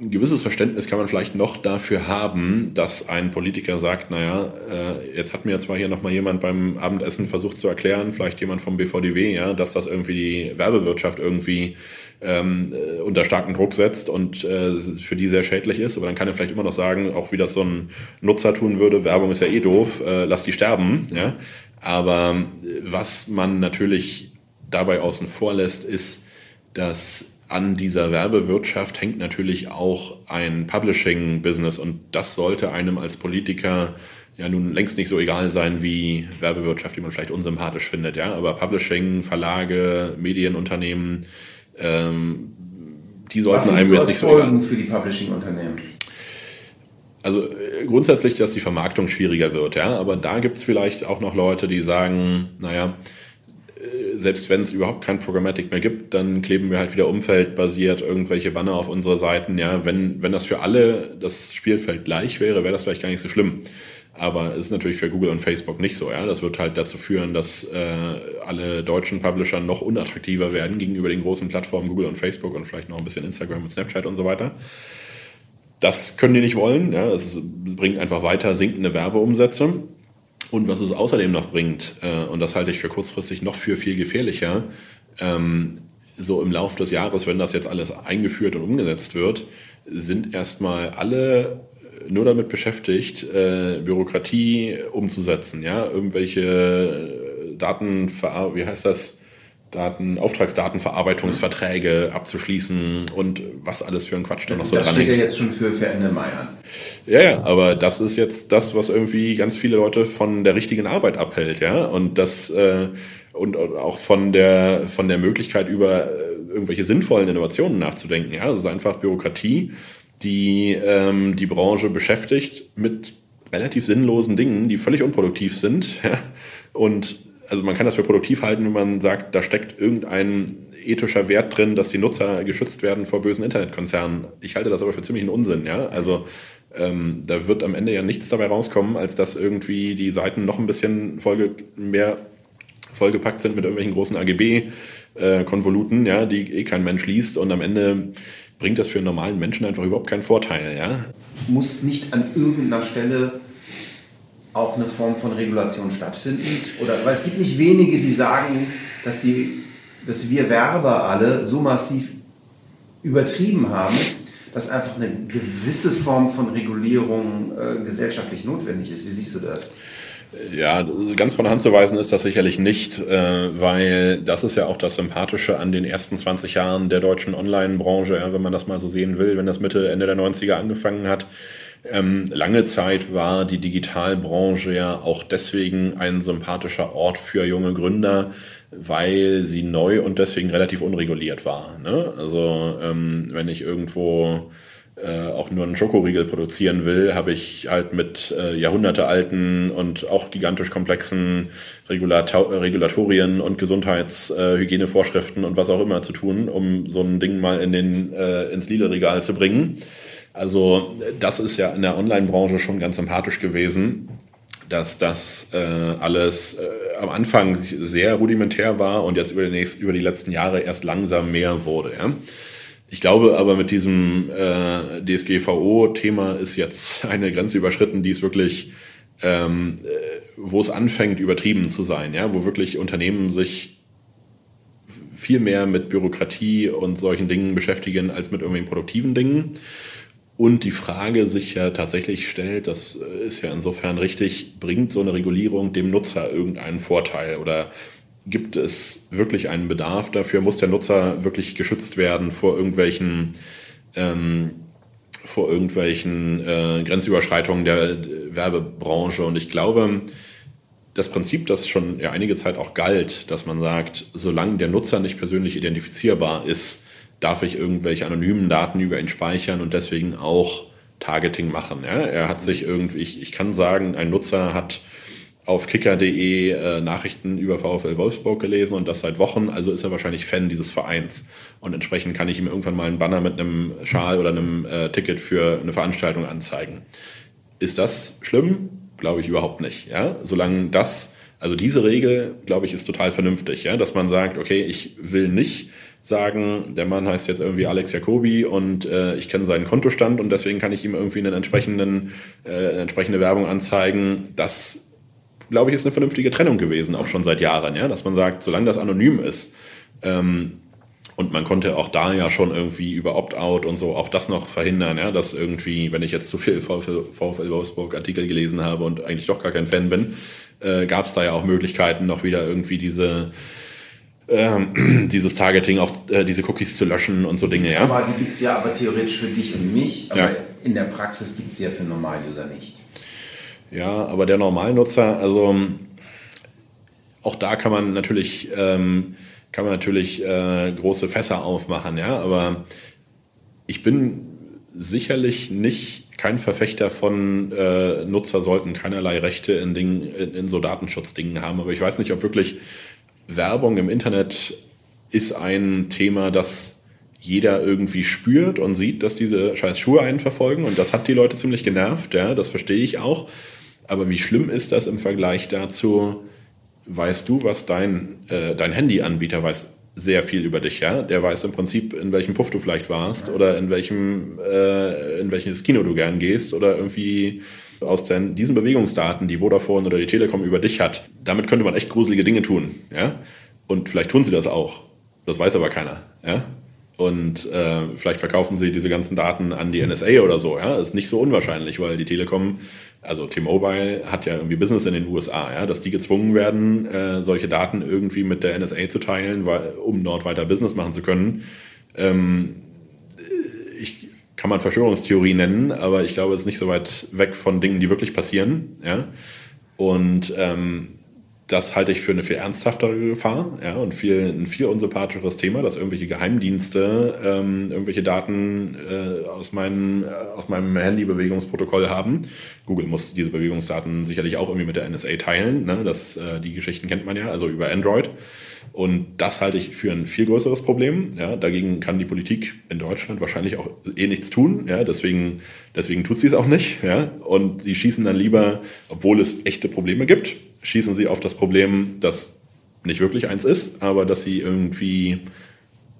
ein gewisses Verständnis kann man vielleicht noch dafür haben, dass ein Politiker sagt, naja, äh, jetzt hat mir zwar hier nochmal jemand beim Abendessen versucht zu erklären, vielleicht jemand vom BVDW, ja, dass das irgendwie die Werbewirtschaft irgendwie ähm, äh, unter starken Druck setzt und äh, für die sehr schädlich ist. Aber dann kann er vielleicht immer noch sagen, auch wie das so ein Nutzer tun würde, Werbung ist ja eh doof, äh, lass die sterben. Ja? Aber äh, was man natürlich dabei außen vor lässt, ist, dass an dieser Werbewirtschaft hängt natürlich auch ein Publishing-Business und das sollte einem als Politiker ja nun längst nicht so egal sein wie Werbewirtschaft, die man vielleicht unsympathisch findet. Ja? Aber Publishing, Verlage, Medienunternehmen, ähm, die sollten Was einem jetzt nicht so Folgen für die Publishing-Unternehmen? Also äh, grundsätzlich, dass die Vermarktung schwieriger wird, ja. Aber da gibt es vielleicht auch noch Leute, die sagen, naja, selbst wenn es überhaupt kein Programmatic mehr gibt, dann kleben wir halt wieder umfeldbasiert irgendwelche Banner auf unsere Seiten. Ja, wenn, wenn das für alle das Spielfeld gleich wäre, wäre das vielleicht gar nicht so schlimm. Aber es ist natürlich für Google und Facebook nicht so. Ja? Das wird halt dazu führen, dass äh, alle deutschen Publisher noch unattraktiver werden gegenüber den großen Plattformen Google und Facebook und vielleicht noch ein bisschen Instagram und Snapchat und so weiter. Das können die nicht wollen. Ja? Es bringt einfach weiter sinkende Werbeumsätze. Und was es außerdem noch bringt, äh, und das halte ich für kurzfristig noch für viel gefährlicher, ähm, so im Laufe des Jahres, wenn das jetzt alles eingeführt und umgesetzt wird, sind erstmal alle nur damit beschäftigt, äh, Bürokratie umzusetzen, ja, irgendwelche Daten, wie heißt das? Daten, Auftragsdatenverarbeitungsverträge abzuschließen und was alles für ein Quatsch da noch so dran Das steht ja jetzt schon für, für Ende Mai an. Ja, ja, aber das ist jetzt das, was irgendwie ganz viele Leute von der richtigen Arbeit abhält, ja, und das äh, und auch von der von der Möglichkeit über äh, irgendwelche sinnvollen Innovationen nachzudenken, ja, das ist einfach Bürokratie die ähm, die Branche beschäftigt mit relativ sinnlosen Dingen, die völlig unproduktiv sind. Ja? Und also man kann das für produktiv halten, wenn man sagt, da steckt irgendein ethischer Wert drin, dass die Nutzer geschützt werden vor bösen Internetkonzernen. Ich halte das aber für ziemlichen Unsinn. Ja? Also ähm, da wird am Ende ja nichts dabei rauskommen, als dass irgendwie die Seiten noch ein bisschen vollge mehr vollgepackt sind mit irgendwelchen großen AGB-Konvoluten, äh, ja, die eh kein Mensch liest und am Ende bringt das für einen normalen Menschen einfach überhaupt keinen Vorteil. Ja? Muss nicht an irgendeiner Stelle auch eine Form von Regulation stattfinden? Oder, weil es gibt nicht wenige, die sagen, dass, die, dass wir Werber alle so massiv übertrieben haben, dass einfach eine gewisse Form von Regulierung äh, gesellschaftlich notwendig ist. Wie siehst du das? Ja, ganz von der Hand zu weisen ist das sicherlich nicht, äh, weil das ist ja auch das Sympathische an den ersten 20 Jahren der deutschen Online-Branche, wenn man das mal so sehen will, wenn das Mitte, Ende der 90er angefangen hat. Ähm, lange Zeit war die Digitalbranche ja auch deswegen ein sympathischer Ort für junge Gründer, weil sie neu und deswegen relativ unreguliert war. Ne? Also ähm, wenn ich irgendwo äh, auch nur einen Schokoriegel produzieren will, habe ich halt mit äh, jahrhundertealten und auch gigantisch komplexen Regulator Regulatorien und Gesundheitshygienevorschriften äh, und was auch immer zu tun, um so ein Ding mal in den, äh, ins Lidl-Regal zu bringen. Also das ist ja in der Online-Branche schon ganz sympathisch gewesen, dass das äh, alles äh, am Anfang sehr rudimentär war und jetzt über die, nächsten, über die letzten Jahre erst langsam mehr wurde. Ja? Ich glaube aber mit diesem äh, DSGVO-Thema ist jetzt eine Grenze überschritten, die ist wirklich, ähm, äh, wo es anfängt, übertrieben zu sein, ja, wo wirklich Unternehmen sich viel mehr mit Bürokratie und solchen Dingen beschäftigen als mit irgendwelchen produktiven Dingen. Und die Frage sich ja tatsächlich stellt, das äh, ist ja insofern richtig, bringt so eine Regulierung dem Nutzer irgendeinen Vorteil oder gibt es wirklich einen Bedarf dafür? Muss der Nutzer wirklich geschützt werden vor irgendwelchen, ähm, vor irgendwelchen äh, Grenzüberschreitungen der Werbebranche? Und ich glaube, das Prinzip, das schon ja einige Zeit auch galt, dass man sagt, solange der Nutzer nicht persönlich identifizierbar ist, darf ich irgendwelche anonymen Daten über ihn speichern und deswegen auch Targeting machen. Ja? Er hat sich irgendwie, ich, ich kann sagen, ein Nutzer hat auf kicker.de äh, Nachrichten über VfL Wolfsburg gelesen und das seit Wochen, also ist er wahrscheinlich Fan dieses Vereins. Und entsprechend kann ich ihm irgendwann mal einen Banner mit einem Schal oder einem äh, Ticket für eine Veranstaltung anzeigen. Ist das schlimm? Glaube ich überhaupt nicht. Ja? Solange das, also diese Regel, glaube ich, ist total vernünftig, ja? dass man sagt, okay, ich will nicht sagen, der Mann heißt jetzt irgendwie Alex Jacobi und äh, ich kenne seinen Kontostand und deswegen kann ich ihm irgendwie einen entsprechenden, äh, eine entsprechende Werbung anzeigen. Das, glaube ich, ist eine vernünftige Trennung gewesen, auch schon seit Jahren, ja, dass man sagt, solange das anonym ist, ähm, und man konnte auch da ja schon irgendwie über Opt-out und so auch das noch verhindern, ja, dass irgendwie, wenn ich jetzt zu viel VfL, VfL Wolfsburg Artikel gelesen habe und eigentlich doch gar kein Fan bin, äh, gab es da ja auch Möglichkeiten, noch wieder irgendwie diese ähm, dieses Targeting, auch äh, diese Cookies zu löschen und so Dinge. Ja. Aber die gibt es ja aber theoretisch für dich und mich, aber ja. in der Praxis gibt es ja für Normaluser nicht. Ja, aber der Normalnutzer, also auch da kann man natürlich, ähm, kann man natürlich äh, große Fässer aufmachen, ja, aber ich bin sicherlich nicht kein Verfechter von äh, Nutzer sollten keinerlei Rechte in, Dingen, in, in so Datenschutzdingen haben, aber ich weiß nicht, ob wirklich Werbung im Internet ist ein Thema, das jeder irgendwie spürt und sieht, dass diese scheiß Schuhe einen verfolgen und das hat die Leute ziemlich genervt, ja, das verstehe ich auch. Aber wie schlimm ist das im Vergleich dazu? Weißt du, was dein, äh, dein Handyanbieter weiß? Sehr viel über dich, ja. Der weiß im Prinzip, in welchem Puff du vielleicht warst oder in welchem, äh, in welches Kino du gern gehst oder irgendwie aus den, diesen Bewegungsdaten, die Vodafone oder die Telekom über dich hat, damit könnte man echt gruselige Dinge tun. Ja? Und vielleicht tun sie das auch. Das weiß aber keiner. Ja? Und äh, vielleicht verkaufen sie diese ganzen Daten an die NSA oder so. Ja? Ist nicht so unwahrscheinlich, weil die Telekom, also T-Mobile, hat ja irgendwie Business in den USA, ja? dass die gezwungen werden, äh, solche Daten irgendwie mit der NSA zu teilen, weil, um dort weiter Business machen zu können. Ähm, kann man Verschwörungstheorie nennen, aber ich glaube, es ist nicht so weit weg von Dingen, die wirklich passieren. Ja? Und ähm, das halte ich für eine viel ernsthaftere Gefahr ja, und viel, ein viel unsympathischeres Thema, dass irgendwelche Geheimdienste ähm, irgendwelche Daten äh, aus, meinen, äh, aus meinem Handy-Bewegungsprotokoll haben. Google muss diese Bewegungsdaten sicherlich auch irgendwie mit der NSA teilen. Ne? Das, äh, die Geschichten kennt man ja, also über Android. Und das halte ich für ein viel größeres Problem. Ja, dagegen kann die Politik in Deutschland wahrscheinlich auch eh nichts tun. Ja, deswegen, deswegen tut sie es auch nicht. Ja, und die schießen dann lieber, obwohl es echte Probleme gibt, schießen sie auf das Problem, das nicht wirklich eins ist, aber dass sie irgendwie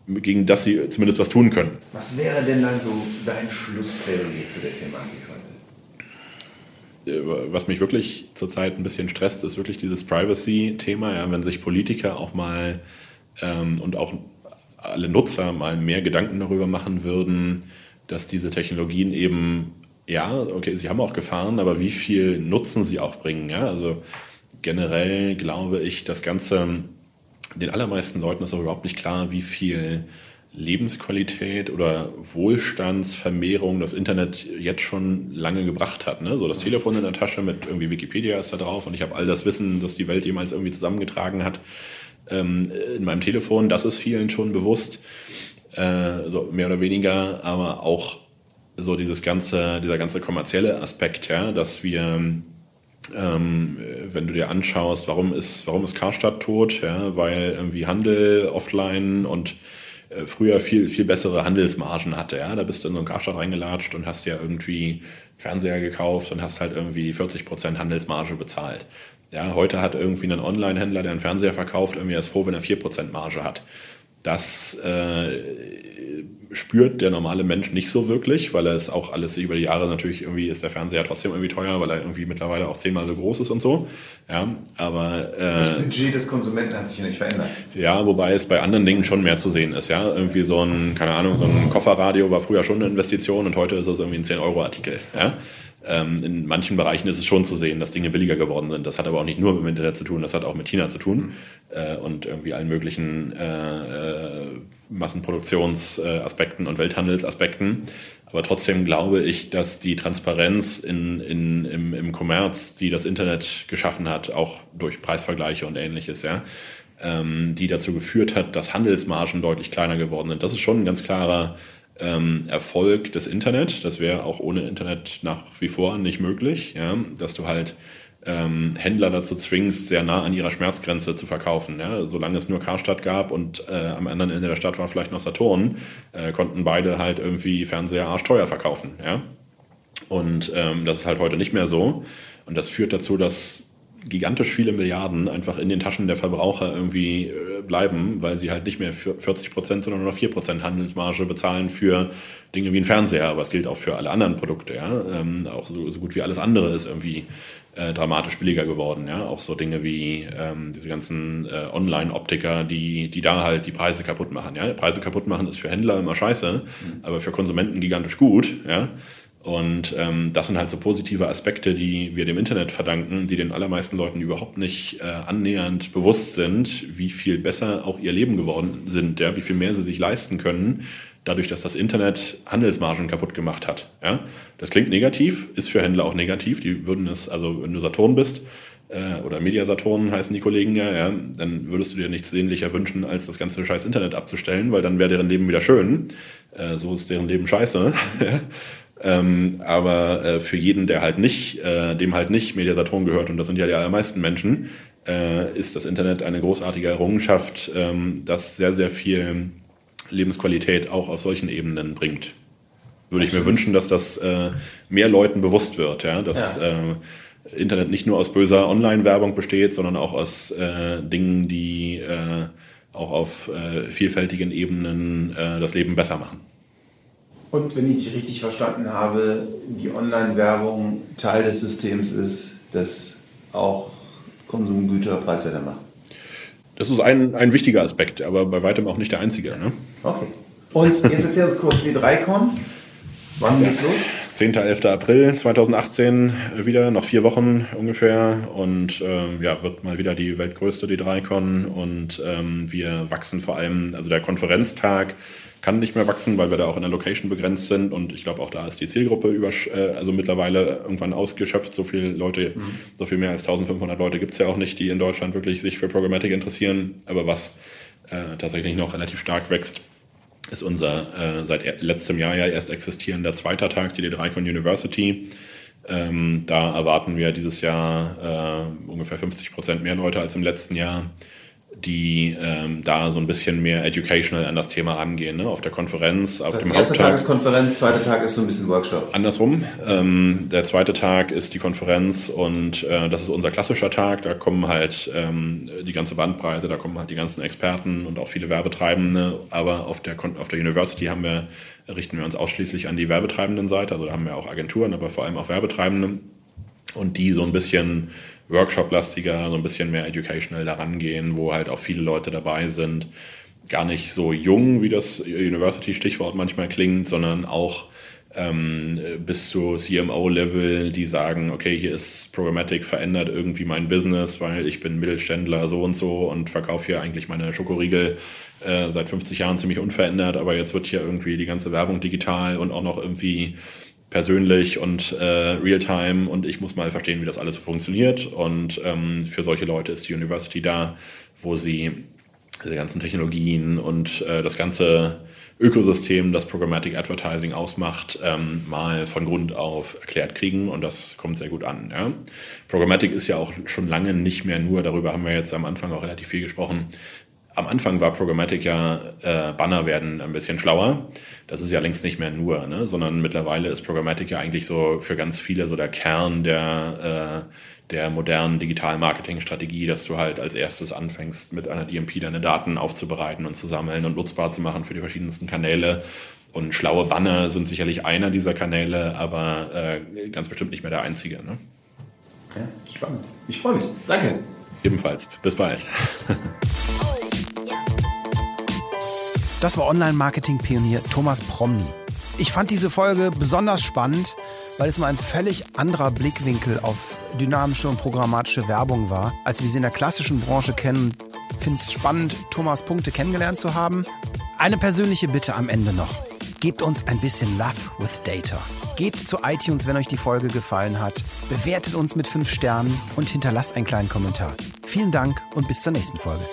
gegen das sie zumindest was tun können. Was wäre denn dann so dein Schlussplädoyer zu der Thematik heute? Äh, was mich wirklich zurzeit ein bisschen stresst, ist wirklich dieses Privacy-Thema. Ja, wenn sich Politiker auch mal ähm, und auch alle Nutzer mal mehr Gedanken darüber machen würden, dass diese Technologien eben, ja, okay, sie haben auch Gefahren, aber wie viel Nutzen sie auch bringen. Ja? Also generell glaube ich, das Ganze, den allermeisten Leuten ist auch überhaupt nicht klar, wie viel Lebensqualität oder Wohlstandsvermehrung das Internet jetzt schon lange gebracht hat. Ne? So das Telefon in der Tasche mit irgendwie Wikipedia ist da drauf und ich habe all das Wissen, das die Welt jemals irgendwie zusammengetragen hat, ähm, in meinem Telefon. Das ist vielen schon bewusst, äh, so mehr oder weniger, aber auch so dieses ganze, dieser ganze kommerzielle Aspekt, ja, dass wir ähm, wenn du dir anschaust, warum ist, warum ist Karstadt tot, ja, weil irgendwie Handel offline und äh, früher viel, viel bessere Handelsmargen hatte. Ja? Da bist du in so einen Karstadt reingelatscht und hast ja irgendwie Fernseher gekauft und hast halt irgendwie 40% Handelsmarge bezahlt. Ja, heute hat irgendwie ein Online-Händler, der einen Fernseher verkauft, irgendwie erst froh, wenn er 4% Marge hat. Das äh, spürt der normale Mensch nicht so wirklich, weil er es auch alles über die Jahre natürlich irgendwie ist der Fernseher trotzdem irgendwie teuer, weil er irgendwie mittlerweile auch zehnmal so groß ist und so. Ja, aber äh, das Budget des Konsumenten hat sich ja nicht verändert. Ja, wobei es bei anderen Dingen schon mehr zu sehen ist. Ja, irgendwie so ein keine Ahnung, so ein Kofferradio war früher schon eine Investition und heute ist es irgendwie ein 10 Euro Artikel. Ja. Ähm, in manchen Bereichen ist es schon zu sehen, dass Dinge billiger geworden sind. Das hat aber auch nicht nur mit dem Internet zu tun, das hat auch mit China zu tun mhm. äh, und irgendwie allen möglichen äh, äh, Massenproduktionsaspekten und Welthandelsaspekten. Aber trotzdem glaube ich, dass die Transparenz in, in, im, im Kommerz, die das Internet geschaffen hat, auch durch Preisvergleiche und ähnliches, ja, ähm, die dazu geführt hat, dass Handelsmargen deutlich kleiner geworden sind. Das ist schon ein ganz klarer ähm, Erfolg des Internet. Das wäre auch ohne Internet nach wie vor nicht möglich, ja? dass du halt ähm, Händler dazu zwingst, sehr nah an ihrer Schmerzgrenze zu verkaufen. Ja? Solange es nur Karstadt gab und äh, am anderen Ende der Stadt war vielleicht noch Saturn, äh, konnten beide halt irgendwie Fernseher arschteuer verkaufen. Ja? Und ähm, das ist halt heute nicht mehr so. Und das führt dazu, dass gigantisch viele Milliarden einfach in den Taschen der Verbraucher irgendwie äh, bleiben, weil sie halt nicht mehr für 40 Prozent, sondern nur noch 4 Prozent Handelsmarge bezahlen für Dinge wie ein Fernseher. Aber es gilt auch für alle anderen Produkte. Ja? Ähm, auch so, so, gut wie alles andere ist irgendwie äh, dramatisch billiger geworden. Ja? Auch so Dinge wie ähm, diese ganzen äh, Online-Optiker, die, die da halt die Preise kaputt machen. Ja? Preise kaputt machen ist für Händler immer scheiße, mhm. aber für Konsumenten gigantisch gut. Ja? Und ähm, das sind halt so positive Aspekte, die wir dem Internet verdanken, die den allermeisten Leuten überhaupt nicht äh, annähernd bewusst sind, wie viel besser auch ihr Leben geworden sind, ja, wie viel mehr sie sich leisten können, dadurch, dass das Internet Handelsmargen kaputt gemacht hat. Ja. Das klingt negativ, ist für Händler auch negativ. Die würden es, also wenn du Saturn bist, äh, oder Mediasaturn heißen die Kollegen ja, ja, dann würdest du dir nichts sehnlicher wünschen, als das ganze scheiß Internet abzustellen, weil dann wäre deren Leben wieder schön. Äh, so ist deren Leben scheiße. Ähm, aber äh, für jeden, der halt nicht, äh, dem halt nicht Mediasaturn gehört, und das sind ja die allermeisten Menschen, äh, ist das Internet eine großartige Errungenschaft, ähm, das sehr, sehr viel Lebensqualität auch auf solchen Ebenen bringt. Würde ich mir wünschen, dass das äh, mehr Leuten bewusst wird, ja, dass ja. Äh, Internet nicht nur aus böser Online-Werbung besteht, sondern auch aus äh, Dingen, die auch auf vielfältigen Ebenen das Leben besser machen. Und wenn ich dich richtig verstanden habe, die Online-Werbung Teil des Systems ist, das auch Konsumgüter preiswerter macht. Das ist ein, ein wichtiger Aspekt, aber bei weitem auch nicht der einzige. Ne? Okay. Und jetzt erzähl uns kurz W3Con. Wann geht's los? 10. 11. April 2018 wieder, noch vier Wochen ungefähr. Und ähm, ja, wird mal wieder die weltgrößte D3Con. Und ähm, wir wachsen vor allem, also der Konferenztag kann nicht mehr wachsen, weil wir da auch in der Location begrenzt sind. Und ich glaube, auch da ist die Zielgruppe über, äh, also mittlerweile irgendwann ausgeschöpft. So viele Leute, mhm. so viel mehr als 1500 Leute gibt es ja auch nicht, die in Deutschland wirklich sich für Programmatic interessieren. Aber was äh, tatsächlich noch relativ stark wächst, ist unser äh, seit letztem Jahr ja erst existierender zweiter Tag, die D3Con University. Ähm, da erwarten wir dieses Jahr äh, ungefähr 50 Prozent mehr Leute als im letzten Jahr die ähm, da so ein bisschen mehr educational an das Thema rangehen. Ne? Auf der Konferenz, das auf heißt, dem erster Haupttag. Tag ist Konferenz, zweiter Tag ist so ein bisschen Workshop. Andersrum. Ähm, der zweite Tag ist die Konferenz und äh, das ist unser klassischer Tag. Da kommen halt ähm, die ganze Bandbreite, da kommen halt die ganzen Experten und auch viele Werbetreibende. Aber auf der, auf der University haben wir, richten wir uns ausschließlich an die werbetreibenden Seite. Also da haben wir auch Agenturen, aber vor allem auch Werbetreibende. Und die so ein bisschen Workshop-lastiger, so ein bisschen mehr educational daran gehen, wo halt auch viele Leute dabei sind. Gar nicht so jung, wie das University-Stichwort manchmal klingt, sondern auch ähm, bis zu CMO-Level, die sagen, okay, hier ist Programmatic verändert irgendwie mein Business, weil ich bin Mittelständler so und so und verkaufe hier eigentlich meine Schokoriegel äh, seit 50 Jahren ziemlich unverändert, aber jetzt wird hier irgendwie die ganze Werbung digital und auch noch irgendwie persönlich und äh, real-time und ich muss mal verstehen, wie das alles funktioniert. Und ähm, für solche Leute ist die University da, wo sie diese ganzen Technologien und äh, das ganze Ökosystem, das Programmatic Advertising ausmacht, ähm, mal von Grund auf erklärt kriegen und das kommt sehr gut an. Ja? Programmatic ist ja auch schon lange nicht mehr nur, darüber haben wir jetzt am Anfang auch relativ viel gesprochen, am Anfang war Programmatic ja, äh, Banner werden ein bisschen schlauer. Das ist ja längst nicht mehr nur, ne? sondern mittlerweile ist Programmatic ja eigentlich so für ganz viele so der Kern der, äh, der modernen Digital-Marketing-Strategie, dass du halt als erstes anfängst, mit einer DMP deine Daten aufzubereiten und zu sammeln und nutzbar zu machen für die verschiedensten Kanäle. Und schlaue Banner sind sicherlich einer dieser Kanäle, aber äh, ganz bestimmt nicht mehr der einzige. Ne? Ja, spannend. Ich freue mich. Danke. Ebenfalls. Bis bald. Das war Online-Marketing-Pionier Thomas Promny. Ich fand diese Folge besonders spannend, weil es mal ein völlig anderer Blickwinkel auf dynamische und programmatische Werbung war, als wir sie in der klassischen Branche kennen. Ich finde es spannend, Thomas Punkte kennengelernt zu haben. Eine persönliche Bitte am Ende noch. Gebt uns ein bisschen Love with Data. Geht zu iTunes, wenn euch die Folge gefallen hat. Bewertet uns mit 5 Sternen und hinterlasst einen kleinen Kommentar. Vielen Dank und bis zur nächsten Folge.